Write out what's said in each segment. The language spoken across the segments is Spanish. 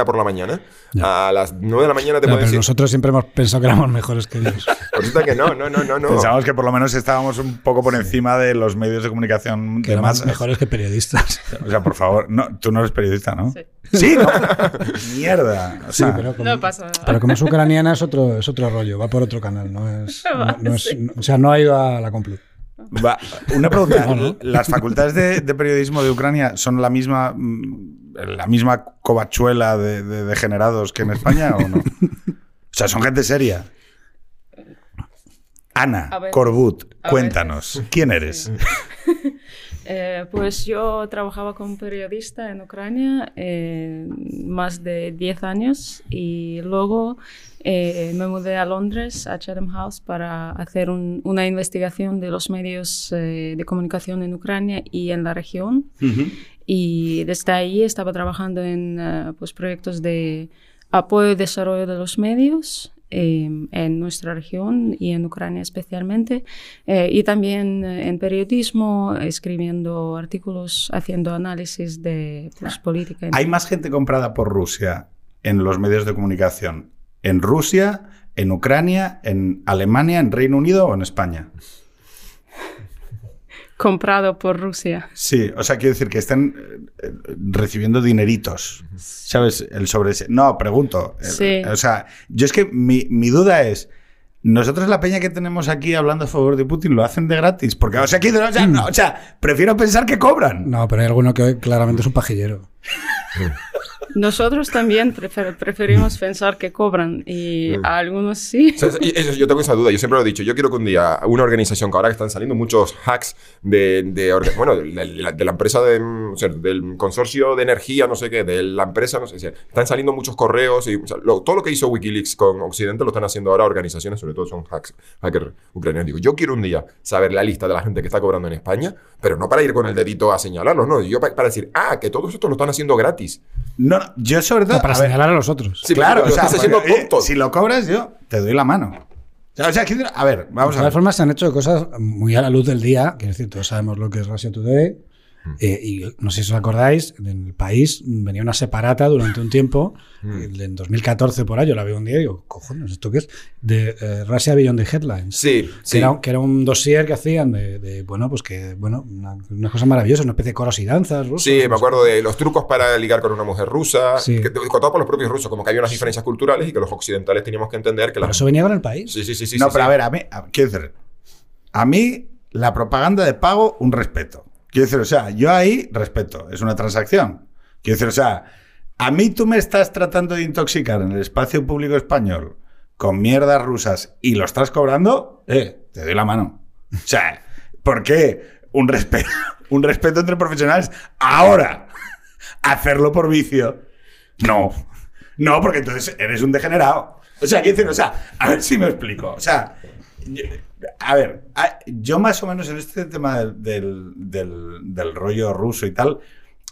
mañana por la mañana. A las 9 de la mañana te pero decir. nosotros siempre hemos pensado que éramos mejores que ellos. Resulta que no, no, no, no. no. Pensábamos que por lo menos estábamos un poco por encima de los medios de comunicación Que de éramos masas. mejores que periodistas. O sea, por favor, no, tú no eres periodista, ¿no? Sí. Sí, ¿no? Mierda. O Sí, sea, pero como, No pasa nada. pero como es ucraniana es otro, es otro rollo, va por otro canal, no es, no, no es- Sí. no- o sea, no ha ido a la Complut. Va, una pregunta. ¿Las facultades de, de periodismo de Ucrania son la misma, mm, la misma covachuela de, de degenerados que en España o no? O sea, son gente seria. Ana. Corbut, cuéntanos, ¿quién eres? Eh, pues yo trabajaba como periodista en Ucrania eh, más de 10 años y luego eh, me mudé a Londres, a Chatham House, para hacer un- una investigación de los medios de comunicación en Ucrania y en la región. Y desde ahí estaba trabajando en pues, proyectos de apoyo y desarrollo de los medios eh, en nuestra región y en Ucrania especialmente. Eh, y también eh, en periodismo, escribiendo artículos, haciendo análisis de pues, política. ¿Hay más gente comprada por Rusia en los medios de comunicación? ¿En Rusia, en Ucrania, en Alemania, en Reino Unido o en España? Comprado por Rusia. Sí, o sea, quiero decir que están eh, eh, recibiendo dineritos. ¿Sabes? El sobre... No, pregunto. Eh, Sí. O sea, yo es que mi, mi duda es... Nosotros la peña que tenemos aquí hablando a favor de Putin lo hacen de gratis. Porque, o sea, aquí, o sea, no, o sea, prefiero pensar que cobran. No, pero hay alguno que claramente es un pajillero. Nosotros también prefer- preferimos pensar que cobran y a algunos sí. O sea, y eso- yo tengo esa duda, yo siempre lo he dicho, yo quiero que un día una organización, que ahora que están saliendo muchos hacks de, de bueno, de, de la, de la empresa, de, mm, o sea, del consorcio de energía, no sé qué, de la empresa, no sé, o sea, están saliendo muchos correos y o sea, lo- todo lo que hizo Wikileaks con Occidente lo están haciendo ahora organizaciones, sobre todo son hacks, hackers ucranianos. Digo, yo quiero un día saber la lista de la gente que está cobrando en España, pero no para ir con el dedito a señalarlos, no, yo pa- para decir, ah, que todos estos lo están haciendo gratis. No, no, yo sobre todo... No, para a ver, señalar a los otros. Sí, claro, o sea, porque, tonto. si lo cobras yo, te doy la mano. O sea, a ver, vamos de a todas ver. formas, se han hecho cosas muy a la luz del día. Quiero decir, todos sabemos lo que es Russia Today. Hmm. eh, y no sé si os acordáis, en el país venía una separata durante un tiempo, Hmm. eh, en 2014 por ahí, yo la veo un día y digo, cojones, ¿esto qué es? De eh, Russia Beyond the Headlines. Sí, Que, sí. era, que era un dossier que hacían de, de, bueno, pues que, bueno, una, una cosa maravillosa, una especie de coros y danzas rusos. Sí, me acuerdo de los trucos para ligar con una mujer rusa, Sí. que, contado por los propios rusos, como que había unas diferencias culturales y que los occidentales teníamos que entender que Pero las... eso venía con el país. Sí, sí, sí, sí. no, sí, pero sí. a ver, a mí, a- quiero decir, a mí la propaganda de pago, un respeto. Quiero decir, o sea, yo ahí respeto, es una transacción. Quiero decir, o sea, a mí tú me estás tratando de intoxicar en el espacio público español con mierdas rusas y lo estás cobrando, eh, te doy la mano. O sea, ¿por qué un respeto, entre profesionales? Ahora, hacerlo por vicio, no. No, porque entonces eres un degenerado. O sea, quiero decir, o sea, a ver si me explico. O sea, a ver, yo más o menos en este tema del, del, del- rollo ruso y tal,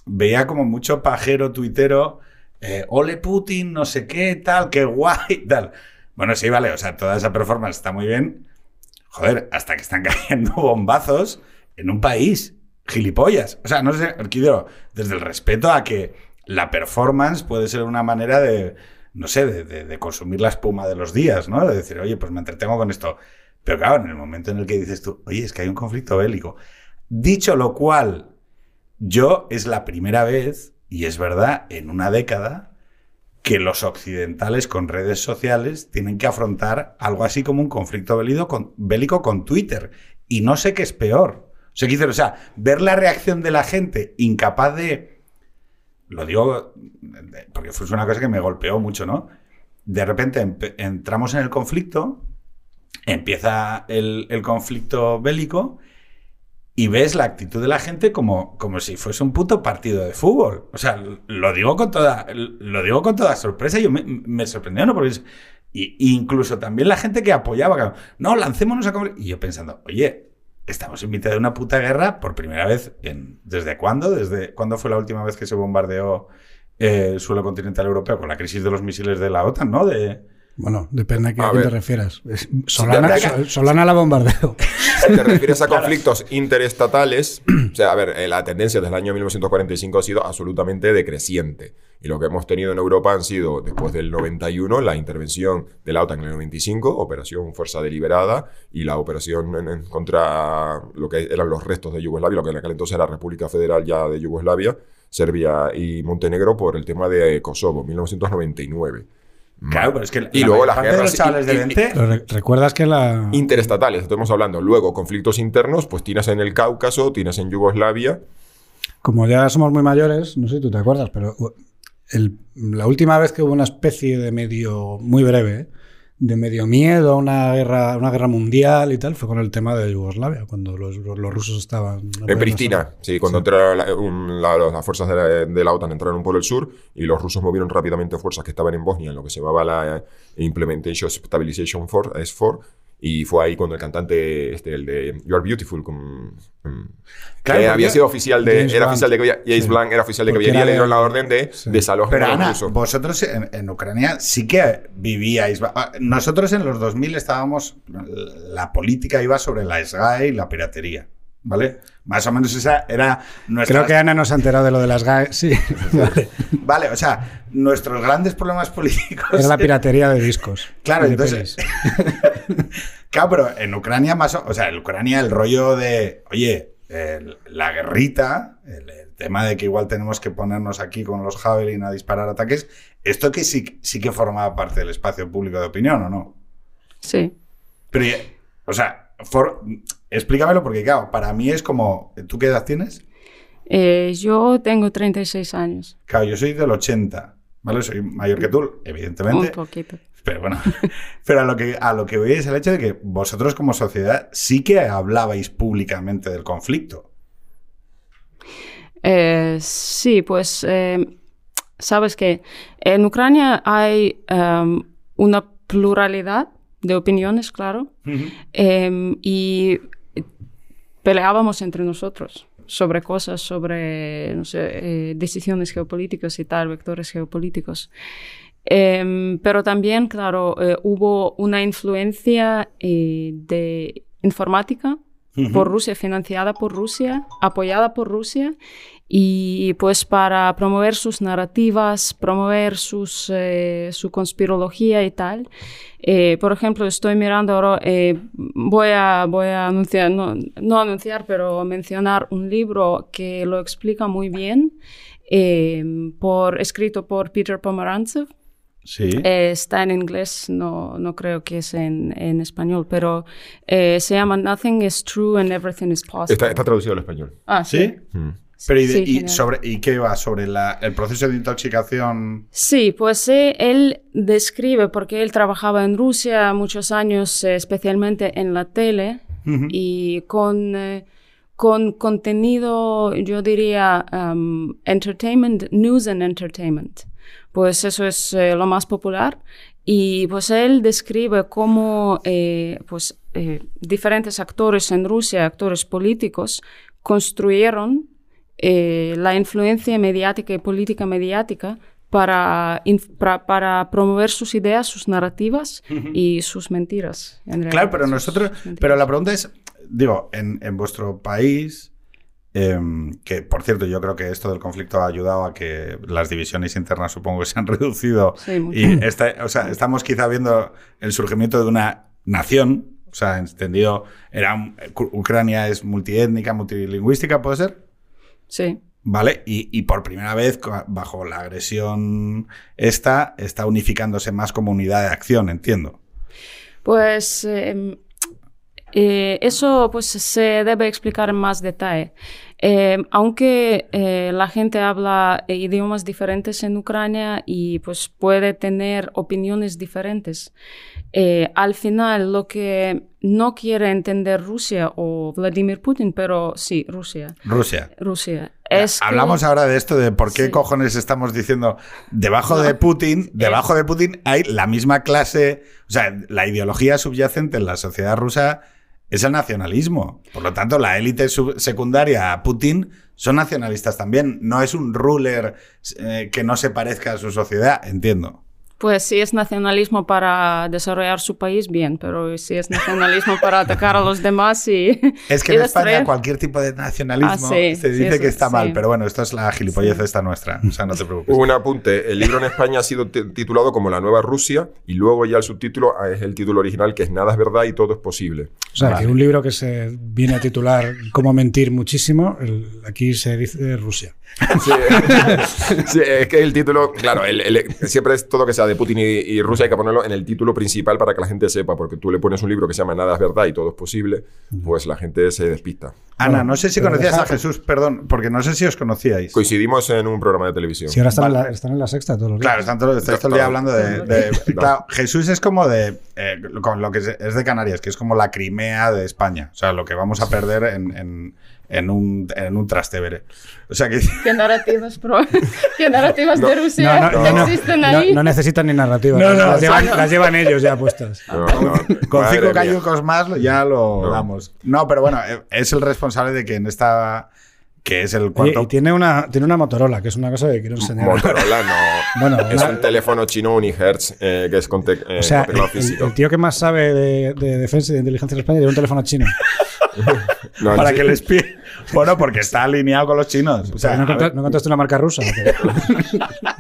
veía como mucho pajero tuitero, eh, ole Putin, no sé qué, tal, qué guay, tal. Bueno, sí, vale, o sea, toda esa performance está muy bien. Joder, hasta que están cayendo bombazos en un país. Gilipollas. O sea, no sé, quiero, desde el respeto a que la performance puede ser una manera de, no sé, de- de consumir la espuma de los días, ¿no? De decir, oye, pues me entretengo con esto. Pero claro, en el momento en el que dices tú, oye, es que hay un conflicto bélico. Dicho lo cual, yo es la primera vez, y es verdad, en una década, que los occidentales con redes sociales tienen que afrontar algo así como un conflicto bélico con, Twitter. Y no sé qué es peor. O sea, o sea, ver la reacción de la gente incapaz de... Lo digo porque fue una cosa que me golpeó mucho, ¿no? De repente entramos en el conflicto, empieza el, conflicto bélico y ves la actitud de la gente como, como si fuese un puto partido de fútbol. O sea, lo digo con toda, lo digo con toda sorpresa. Yo me, sorprendió, ¿no? Porque y, y incluso también la gente que apoyaba, no, lancémonos a comer. Y yo pensando, oye, estamos en mitad de una puta guerra por primera vez. ¿Desde cuándo? ¿Desde cuándo fue la última vez que se bombardeó eh, el suelo continental europeo? Con la crisis de los misiles de la OTAN, ¿no? De, Bueno, depende a qué- A quién te refieras. Solana, la bombardeo. Si te refieres a conflictos interestatales, o sea, a ver, eh, la tendencia desde el año 1945 ha sido absolutamente decreciente. Y lo que hemos tenido en Europa han sido, después del 91, la intervención de la OTAN en el 95, Operación Fuerza Deliberada, y la operación en- en contra lo que eran los restos de Yugoslavia, lo que en aquel entonces era República Federal ya de Yugoslavia, Serbia y Montenegro, por el tema de Kosovo, 1999. Claro, pero es que Y la luego las de guerras los chavales de y- y- 20 Pero re- ¿Recuerdas que la... Interestatales, estamos hablando. Luego, conflictos internos, pues tienes en el Cáucaso, tienes en Yugoslavia. Como ya somos muy mayores, no sé si tú te acuerdas, pero uh, el- la última vez que hubo una especie de medio, muy breve, ¿eh? De medio miedo a una guerra, una guerra mundial y tal, fue con el tema de Yugoslavia, cuando los, los rusos estaban... En Pristina, sí, cuando entraron la- un- la- las fuerzas de la, de la OTAN entraron por el sur y los rusos movieron rápidamente fuerzas que estaban en Bosnia, en lo que se llamaba la Implementation Stabilization Force, S4, y fue ahí cuando el cantante, este, el de You Are Beautiful, con, con- Claro, que había sido oficial de, James era Blunt. oficial de James Sí. Blunt era oficial de caballería, le dieron la orden de sí. desalojo Pero Ana, vosotros en, en Ucrania sí que vivíais. ah, Nosotros en los 2000 estábamos. La política iba sobre la SGAE y la piratería. ¿Vale? Más o menos esa era nuestra. Creo que Ana nos ha enterado de lo de las GAE. Sí, vale. Vale, o sea, nuestros grandes problemas políticos. Era la piratería de discos. Claro, de entonces-. Claro, pero en Ucrania más o, o sea, en Ucrania el rollo de, oye, el- la guerrita, el, el tema de que igual tenemos que ponernos aquí con los Javelin a disparar ataques, esto que sí, sí que formaba parte del espacio público de opinión, ¿o no? Sí. Pero, o sea, for- explícamelo porque, claro, para mí es como, ¿tú qué edad tienes? Eh, yo tengo 36 años. Claro, yo soy del 80, ¿vale? Soy mayor que tú, evidentemente. Un poquito. Pero bueno, pero a lo que a lo que voy es el hecho de que vosotros como sociedad sí que hablabais públicamente del conflicto. Eh, sí, pues eh, sabes que en Ucrania hay em, una pluralidad de opiniones, claro, em, y peleábamos entre nosotros sobre cosas, sobre no sé, eh, decisiones geopolíticas y tal, vectores geopolíticos. Em, pero también, claro, eh, hubo una influencia eh, de informática por Rusia, financiada por Rusia, apoyada por Rusia, y pues para promover sus narrativas, promover sus, eh, su conspirología y tal. Eh, por ejemplo, estoy mirando ahora, eh, voy, a, voy a anunciar, no, no anunciar, pero mencionar un libro que lo explica muy bien, eh, por, escrito por Peter Pomerantsev. Sí. Eh, está en inglés, no, no creo que es en, en español, pero eh, se llama Nothing is True and Everything is Possible. Está, está traducido al español. Ah, ¿Sí? Mm. Pero ¿y, de- Sí, y sobre y qué va sobre la- el proceso de intoxicación? Sí, pues eh, él describe, porque él trabajaba en Rusia muchos años, eh, especialmente en la tele, y con, eh, con contenido, yo diría, um, entertainment, news and entertainment. Pues eso es eh, lo más popular. Y pues él describe cómo eh, pues, eh, diferentes actores en Rusia, actores políticos, construyeron eh, la influencia mediática y política mediática para, para promover sus ideas, sus narrativas y sus mentiras. en realidad, Claro, pero sus- nosotros, sus pero la pregunta es, digo, en, en vuestro país, em, que por cierto yo creo que esto del conflicto ha ayudado a que las divisiones internas supongo que se han reducido Sí, y está- o sea, estamos quizá viendo el surgimiento de una nación, o sea, entendido, era Ucrania es multiétnica, multilingüística, ¿puede ser? Sí. ¿Vale? Y, y por primera vez, bajo la agresión esta, está unificándose más como unidad de acción, entiendo. Pues eh, eh, eso pues, se debe explicar en más detalle. Eh, aunque eh, la gente habla eh, idiomas diferentes en Ucrania y pues puede tener opiniones diferentes, eh, al final lo que no quiere entender Rusia o Vladimir Putin, pero sí, Rusia, Rusia. Rusia, es que- Hablamos ahora de esto, de por qué Sí. cojones estamos diciendo, debajo de Putin, debajo de Putin hay la misma clase, o sea, la ideología subyacente en la sociedad rusa es el nacionalismo. Por lo tanto, la élite secundaria a Putin son nacionalistas también. No es un ruler eh, que no se parezca a su sociedad, entiendo. Pues si es nacionalismo para desarrollar su país, bien, pero si es nacionalismo para atacar a los demás y... Es que y en España cualquier tipo de nacionalismo Ah, sí, se sí, dice eso que está sí. mal, pero bueno, esto es la gilipollez esta nuestra, o sea, no te preocupes. Un apunte, el libro en España ha sido ti- titulado como La Nueva Rusia y luego ya el subtítulo ah, es el título original que es Nada es verdad y todo es posible. O sea, Vale. que un libro que se viene a titular Cómo mentir muchísimo, el- aquí se dice Rusia. Sí, Sí, es que el título, claro, el- el- siempre es todo que sea de Putin y, y Rusia, hay que ponerlo en el título principal para que la gente sepa, porque tú le pones un libro que se llama Nada es verdad y todo es posible, pues la gente se despista. Ana, no sé si conocías a Jesús, perdón, porque no sé si os conocíais. Coincidimos en un programa de televisión. Si ahora están, en, la, están en la sexta todos los días. Claro, están todo, estáis todo el día hablando de... de- claro, Jesús es como de... eh, con lo que es, es de Canarias, que es como la Crimea de España. O sea, lo que vamos a perder en, en- en un, en un trastevere. O sea que... ¿Qué narrativas, pro- ¿Qué narrativas de No, Rusia no, no, no, existen ahí? no necesitan ni narrativa. No, no, las, llevan, no. las llevan ellos ya puestas. No, no, Con cinco cayucos más ya lo No. damos. No, pero bueno, eh, es el responsable de que en esta... Que es el cuarto... y tiene una, tiene una Motorola, que es una cosa que quiero enseñar. Motorola no. Bueno, es una- un teléfono chino Unihertz eh, que es con, te- eh, O sea, con teclado el, físico. el tío que más sabe de, de defensa y de inteligencia en España tiene un teléfono chino. No, para sí. que les pide... Bueno, porque está alineado con los chinos. O sea, ¿No, encontra- no encontraste una marca rusa?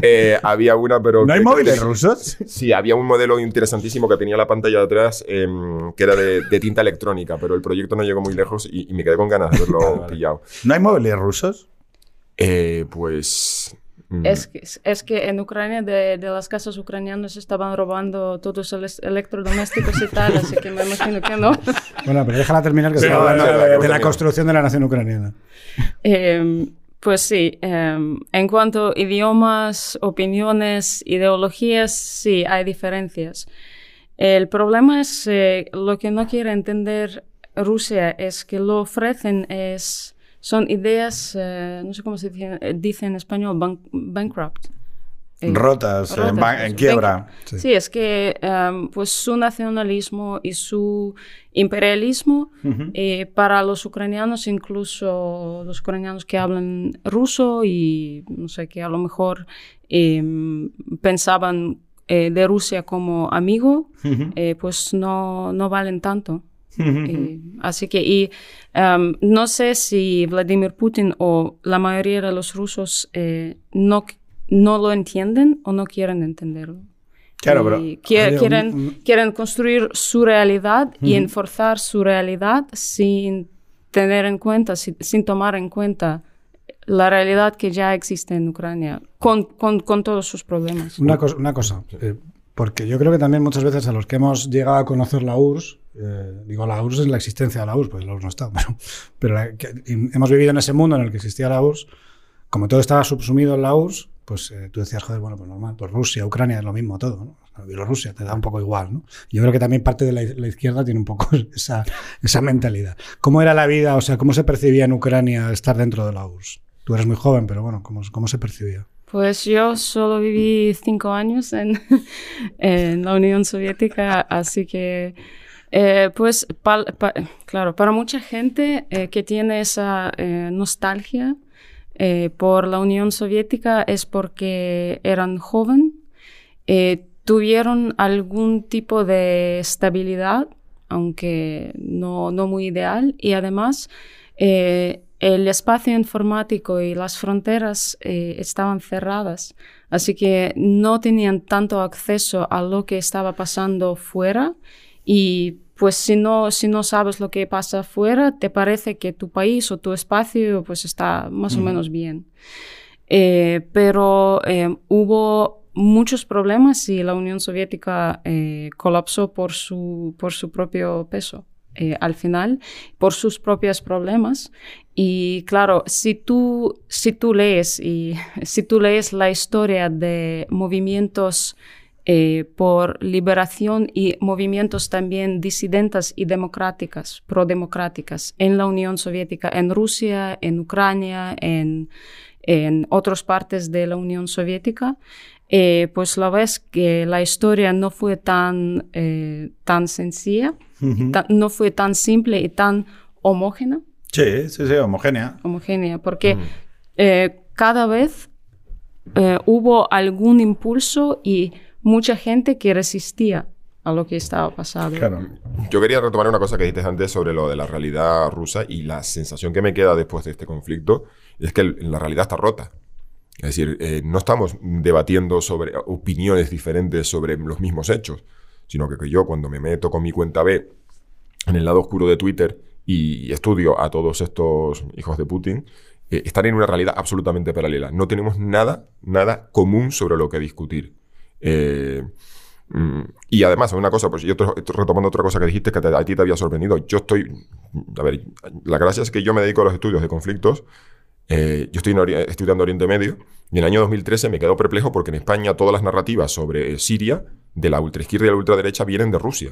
Eh, había una, pero. ¿no hay móviles rusos? Sí, había un modelo interesantísimo que tenía la pantalla de atrás em, que era de, de tinta electrónica, pero el proyecto no llegó muy lejos y, y me quedé con ganas de haberlo pillado. ¿No hay móviles rusos? Eh, pues. Mm, Es que, es que en Ucrania de, de las casas ucranianas estaban robando todos los electrodomésticos y tal, así que me imagino que no. Bueno, pero déjala terminar que Pero, está hablando de la construcción de la nación ucraniana. Eh, pues sí, eh, en cuanto a idiomas, opiniones, ideologías, sí, hay diferencias. El problema es eh, lo que no quiere entender Rusia es que lo ofrecen es son ideas, eh, no sé cómo se dice, eh, dice en español, bank- bankrupt. Eh, Rotas, eso. en quiebra. Sí. Sí, es que em, pues su nacionalismo y su imperialismo eh, para los ucranianos, incluso los ucranianos que hablan ruso y no sé, que a lo mejor em, pensaban eh, de Rusia como amigo, eh, pues no, no valen tanto. Eh, así que, y em, no sé si Vladimir Putin o la mayoría de los rusos eh, no, no lo entienden o no quieren entenderlo. Claro, pero- Y quie- Oye, un- quieren, quieren construir su realidad y enforzar su realidad sin tener en cuenta, sin, sin tomar en cuenta la realidad que ya existe en Ucrania, con, con, con todos sus problemas. Una, cos- una cosa, eh, porque yo creo que también muchas veces a los que hemos llegado a conocer la URSS, eh, digo la URSS es la existencia de la URSS, pues la URSS no está, pero, pero la- que- hemos vivido en ese mundo en el que existía la URSS, como todo estaba subsumido en la URSS, pues eh, tú decías, joder, bueno, pues normal, pues Rusia, Ucrania es lo mismo todo, ¿no? Bielorrusia te da un poco igual, ¿no? Yo creo que también parte de la, la izquierda tiene un poco esa, esa mentalidad. ¿Cómo era la vida, o sea, cómo se percibía en Ucrania estar dentro de la URSS? Tú eres muy joven, pero bueno, ¿cómo, cómo se percibía? Pues yo solo viví cinco años en, en la Unión Soviética, así que, eh, pues, claro, para mucha gente eh, que tiene esa eh, nostalgia eh, por la Unión Soviética es porque eran joven, eh, tuvieron algún tipo de estabilidad, aunque no, no muy ideal, y además eh, el espacio informático y las fronteras eh, estaban cerradas, así que no tenían tanto acceso a lo que estaba pasando fuera y pues si no, si no sabes lo que pasa afuera, te parece que tu país o tu espacio pues está más o menos bien. Eh, pero eh, hubo muchos problemas y la Unión Soviética colapsó por su, por su propio peso. Eh, al final, por sus propios problemas. Y claro, si tú, si tú lees y si tú lees la historia de movimientos eh, por liberación y movimientos también disidentes y democráticas, prodemocráticas en la Unión Soviética, en Rusia, en Ucrania, en, en otras partes de la Unión Soviética, eh, pues la ves que la historia no fue tan, eh, tan sencilla, ta- no fue tan simple y tan homogénea Sí, sí, sí, homogénea. homogénea, porque eh, cada vez eh, hubo algún impulso y mucha gente que resistía a lo que estaba pasando. Claro. Yo quería retomar una cosa que dijiste antes sobre lo de la realidad rusa y la sensación que me queda después de este conflicto es que la realidad está rota. Es decir, eh, no estamos debatiendo sobre opiniones diferentes sobre los mismos hechos, sino que, yo cuando me meto con mi cuenta B en el lado oscuro de Twitter y estudio a todos estos hijos de Putin, eh, están en una realidad absolutamente paralela. No tenemos nada, nada común sobre lo que discutir. Eh, mm, y además, una cosa, pues yo estoy retomando otra cosa que dijiste que a ti te había sorprendido. Yo estoy, a ver, la gracia es que yo me dedico a los estudios de conflictos. Eh, yo estoy estudiando Oriente Medio y en el año 2013 me quedo perplejo porque en España todas las narrativas sobre eh, Siria, de la ultraizquierda y la ultraderecha, vienen de Rusia.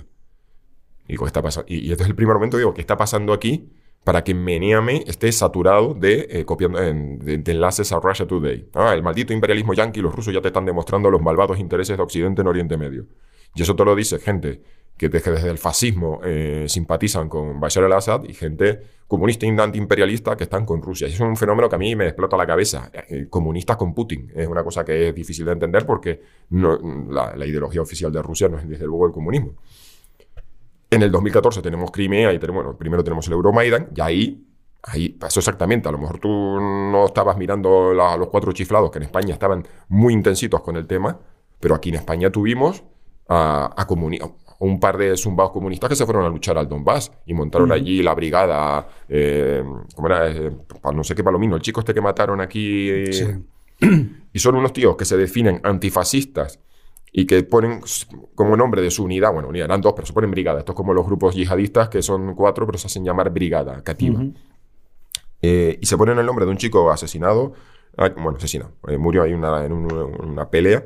Y, digo, ¿qué está y, este es el primer momento, digo, ¿qué está pasando aquí para que Meneame esté saturado de, eh, copiando, de enlaces a Russia Today? Ah, el maldito imperialismo yanqui, los rusos ya te están demostrando los malvados intereses de Occidente en Oriente Medio. Y eso te lo dice gente que desde, el fascismo eh, simpatizan con Bashar al-Assad y gente comunista y antiimperialista que están con Rusia. Y es un fenómeno que a mí me explota la cabeza. Eh, comunistas con Putin. Es una cosa que es difícil de entender porque la, ideología oficial de Rusia no es desde luego el comunismo. En el 2014 tenemos Crimea y tenemos, bueno, primero tenemos el Euromaidan y ahí, ahí pasó exactamente. A lo mejor tú no estabas mirando la- los cuatro chiflados que en España estaban muy intensitos con el tema, pero aquí en España tuvimos a, a comuni- un par de zumbados comunistas que se fueron a luchar al Donbass y montaron allí la brigada, eh, ¿cómo era? Eh, no sé qué palomino, el chico este que mataron aquí. eh, Sí. y son unos tíos que se definen antifascistas y que ponen como nombre de su unidad, bueno, unidad, eran dos, pero se ponen brigada. Esto es como los grupos yihadistas que son cuatro, pero se hacen llamar brigada, cativa. Eh, y se ponen el nombre de un chico asesinado, ah, bueno, asesinado, eh, murió ahí una- en un- una pelea.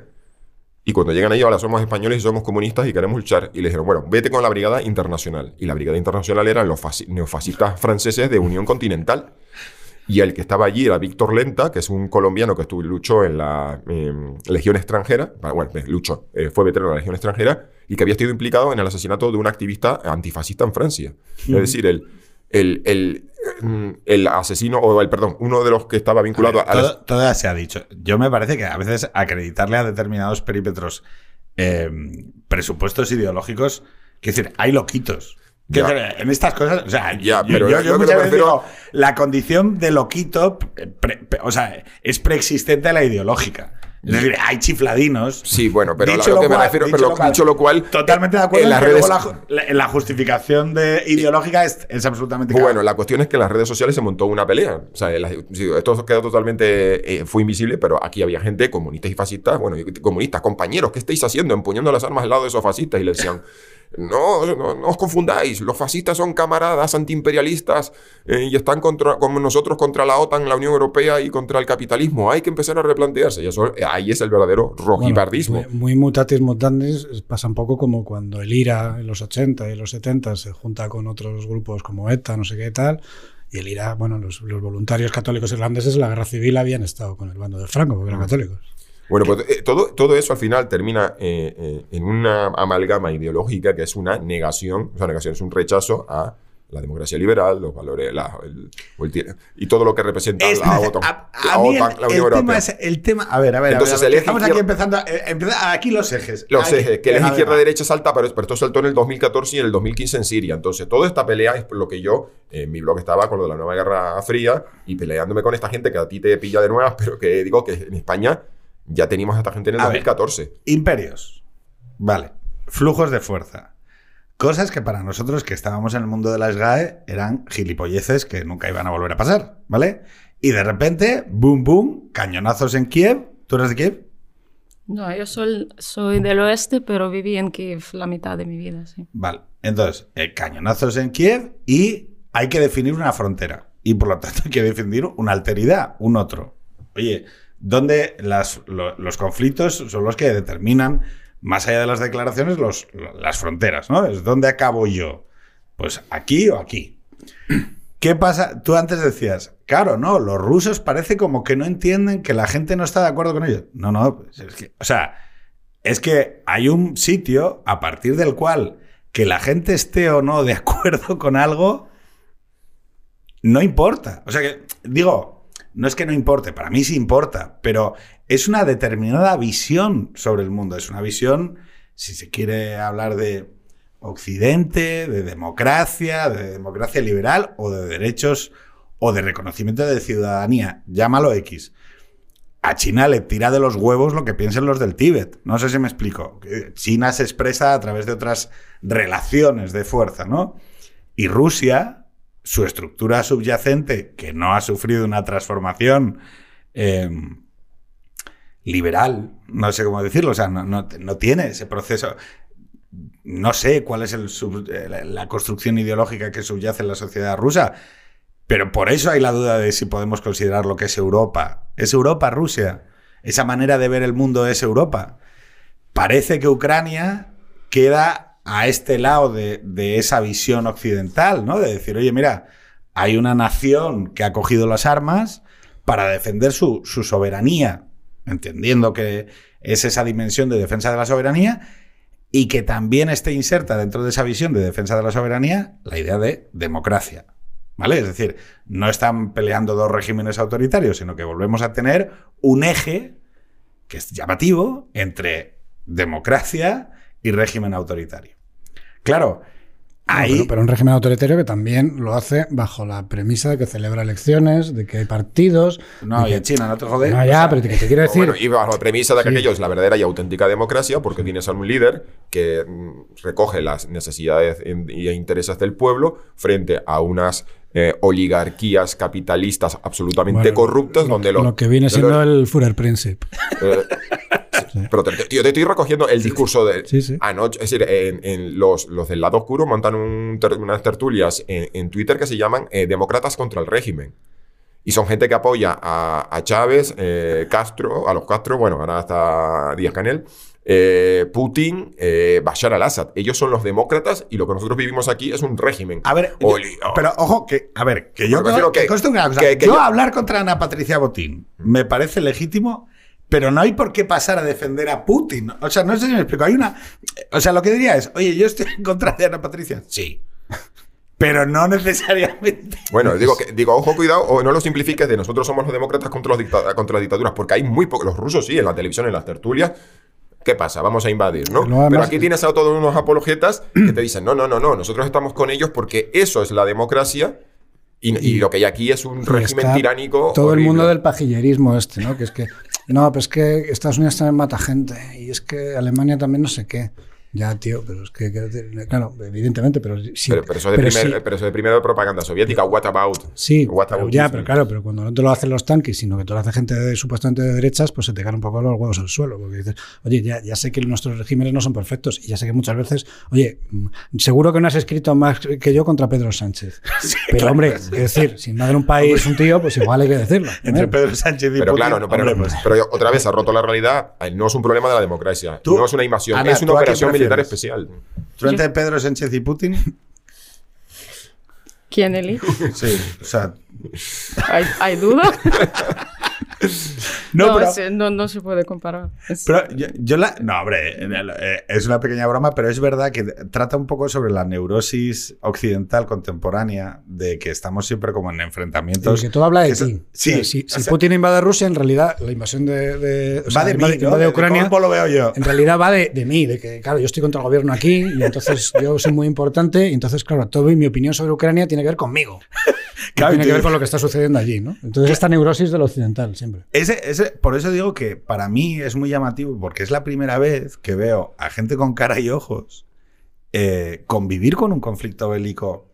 Y cuando llegan ahí, ahora somos españoles y somos comunistas y queremos luchar. Y le dijeron, bueno, vete con la Brigada Internacional. Y la Brigada Internacional eran los fasci- neofascistas franceses de Unión Continental. Y el que estaba allí era Víctor Lenta, que es un colombiano que estuvo, luchó en la em, Legión extranjera. Bueno, eh, luchó, eh, fue veterano de la Legión extranjera y que había estado implicado en el asesinato de un activista antifascista en Francia. Es decir, el, el, el, mm, el asesino, o el, perdón, uno de los que estaba vinculado a, ver, todo, se ha dicho. Yo me parece que a veces acreditarle a determinados perímetros eh, presupuestos ideológicos, quiero decir, hay loquitos. En estas cosas, o sea, Ya, yo, pero yo- yo muchas veces digo, la condición de loquito, pre- pre- o sea, es preexistente a la ideológica. Hay chifladinos. Sí, bueno, pero Dicho a lo que me cual- refiero, dicho pero lo cual, dicho lo cual, Totalmente de acuerdo en las que redes, la, la- justificación de ideológica es, es absolutamente Bueno, la cuestión es que en las redes sociales se montó una pelea. O sea, esto quedó totalmente. eh, fue invisible, pero aquí había gente, comunistas y fascistas, bueno, comunistas, compañeros, ¿qué estáis haciendo? Empuñando las armas al lado de esos fascistas y le decían. No, no, no os confundáis. Los fascistas son camaradas antiimperialistas eh, y están contra, como nosotros contra la OTAN, la Unión Europea y contra el capitalismo. Hay que empezar a replantearse. Y eso, eh, ahí es el verdadero rojibardismo. Bueno, muy, mutatis mutandis pasa un poco como cuando el IRA en los 80 y los 70 se junta con otros grupos como ETA, no sé qué tal. Y el IRA, bueno, los, los voluntarios católicos irlandeses en la guerra civil habían estado con el bando de Franco, porque eran católicos. Bueno, pues eh, todo, todo eso al final termina eh, eh, en una amalgama ideológica que es una negación, o sea, negación es un rechazo a la democracia liberal, los valores, la- el- el y todo lo que representa Es la OTAN, a- la, a el- OTAN, la el Unión tema Europea. es el tema. A ver, a ver, a Entonces, ver, a ver, estamos aquí empezando. eh, empieza- aquí los ejes. Los Aquí- ejes, que el eje izquierda-derecha salta, pero, pero esto saltó en el 2014 y en el 2015 en Siria. Entonces, toda esta pelea es por lo que yo, eh, en mi blog estaba con lo de la nueva Guerra Fría y peleándome con esta gente que a ti te pilla de nuevas, pero que digo que en España ya teníamos a esta gente en el A ver. 2014. Imperios. Vale. Flujos de fuerza. Cosas que para nosotros que estábamos en el mundo de la SGAE eran gilipolleces que nunca iban a volver a pasar, ¿vale? Y de repente, boom, boom, cañonazos en Kiev. ¿Tú eres de Kiev? No, yo soy, soy del oeste, pero viví en Kiev la mitad de mi vida, sí. Vale. Entonces, eh, cañonazos en Kiev y hay que definir una frontera. Y por lo tanto hay que definir una alteridad, un otro. Oye, ¿dónde las- lo- los conflictos son los que determinan, más allá de las declaraciones, los, lo- las fronteras, ¿no? Es dónde acabo yo. Pues aquí o aquí. ¿Qué pasa? Tú antes decías, claro, no, los rusos parece como que no entienden que la gente no está de acuerdo con ellos. No, no, pues es que, o sea, es que hay un sitio a partir del cual que la gente esté o no de acuerdo con algo, no importa. O sea que, digo, no es que no importe, para mí sí importa, pero es una determinada visión sobre el mundo. Es una visión, si se quiere hablar de Occidente, de democracia, de democracia liberal o de derechos o de reconocimiento de ciudadanía, llámalo X. A China le tira de los huevos lo que piensen los del Tíbet. No sé si me explico. China se expresa a través de otras relaciones de fuerza, ¿no? Y Rusia, su estructura subyacente, que no ha sufrido una transformación em, liberal, no sé cómo decirlo, o sea, no, no tiene ese proceso no sé cuál es la construcción ideológica que subyace en la sociedad rusa, pero por eso hay la duda de si podemos considerar lo que es Europa. ¿Es Europa Rusia? ¿Esa manera de ver el mundo es Europa? Parece que Ucrania queda a este lado de, esa visión occidental, ¿no? De decir, oye, mira, hay una nación que ha cogido las armas para defender su, su soberanía, entendiendo que es esa dimensión de defensa de la soberanía, y que también esté inserta dentro de esa visión de defensa de la soberanía la idea de democracia. ¿Vale? Es decir, no están peleando dos regímenes autoritarios, sino que volvemos a tener un eje que es llamativo entre democracia y régimen autoritario. Claro, pero, un régimen autoritario que también lo hace bajo la premisa de que celebra elecciones, de que hay partidos. No, y en China, no te jodes. No, ya, pero te, quiero decir. Bueno, y bajo la premisa de que aquello es la verdadera y auténtica democracia, porque tienes a un líder que mm, recoge las necesidades y intereses del pueblo frente a unas eh, oligarquías capitalistas absolutamente corruptas, donde lo, lo que viene siendo el Führer Princip. Eh, pero te, te estoy recogiendo el discurso de anoche. Es decir, en, los, los, del lado oscuro montan unas tertulias en, Twitter que se llaman eh, Demócratas contra el régimen. Y son gente que apoya a, Chávez, eh, Castro, a los Castro, bueno, ahora hasta Díaz Canel, eh, Putin, Bashar al-Assad. Ellos son los demócratas y lo que nosotros vivimos aquí es un régimen. A ver, pero ojo, que, a ver, que yo, que, que, yo, hablar contra Ana Patricia Botín me parece legítimo pero no hay por qué pasar a defender a Putin. O sea, no sé si me explico. Hay una. O sea, lo que diría es, oye, yo estoy en contra de Ana Patricia. Sí. Pero no necesariamente. Bueno, digo, que, digo, ojo, cuidado, o no lo simplifiques de nosotros somos los demócratas contra, los contra las dictaduras, porque hay muy pocos. Los rusos sí, en la televisión, en las tertulias. ¿Qué pasa? Vamos a invadir, ¿no? Pero aquí tienes a todos unos apologetas que te dicen, no, no, no, no, nosotros estamos con ellos porque eso es la democracia y, lo que hay aquí es un régimen tiránico. Todo el mundo del pajillerismo este, ¿no? Que es que, no, pues es que Estados Unidos también mata gente y es que Alemania también no sé qué. Ya, tío, pero es que, claro, evidentemente, pero sí. Pero, eso, de pero, eso de primero propaganda soviética, what about? Sí, ya, pero claro, pero cuando no te lo hacen los tanques, sino que te lo hace gente de, supuestamente de derechas, pues se te caen un poco los huevos al suelo. Porque dices, oye, ya, ya sé que nuestros regímenes no son perfectos y ya sé que muchas veces, oye, mm, seguro que no has escrito más que yo contra Pedro Sánchez. pero hombre, es decir, si no en un país un tío, pues igual hay que decirlo. Entre Pedro Sánchez y Pero claro, no, pero, pues. pero, otra vez ha roto la realidad. No es un problema de la democracia, no es una invasión, es una operación militar especial. ¿Tú entre Pedro Sánchez y Putin? ¿Quién elige? Sí, o sea. ¿Hay, ¿hay duda? no, no, no, se puede comparar. Pero yo, la. No, hombre, eh, es una pequeña broma, pero es verdad que trata un poco sobre la neurosis occidental contemporánea de que estamos siempre como en enfrentamientos. que todo habla de ti. Sí. Si, Putin invade Rusia, en realidad la invasión de, va de, mí, de Ucrania. lo veo yo? En realidad va de, de, mí, de que, claro, yo estoy contra el gobierno aquí y entonces yo soy muy importante y entonces, claro, todo mi opinión sobre Ucrania tiene que ver conmigo. tiene que ver con lo que está sucediendo allí, ¿no? Entonces, esta neurosis del occidental siempre. Ese, ese, por eso digo que para mí es muy llamativo, porque es la primera vez que veo a gente con cara y ojos eh, convivir con un conflicto bélico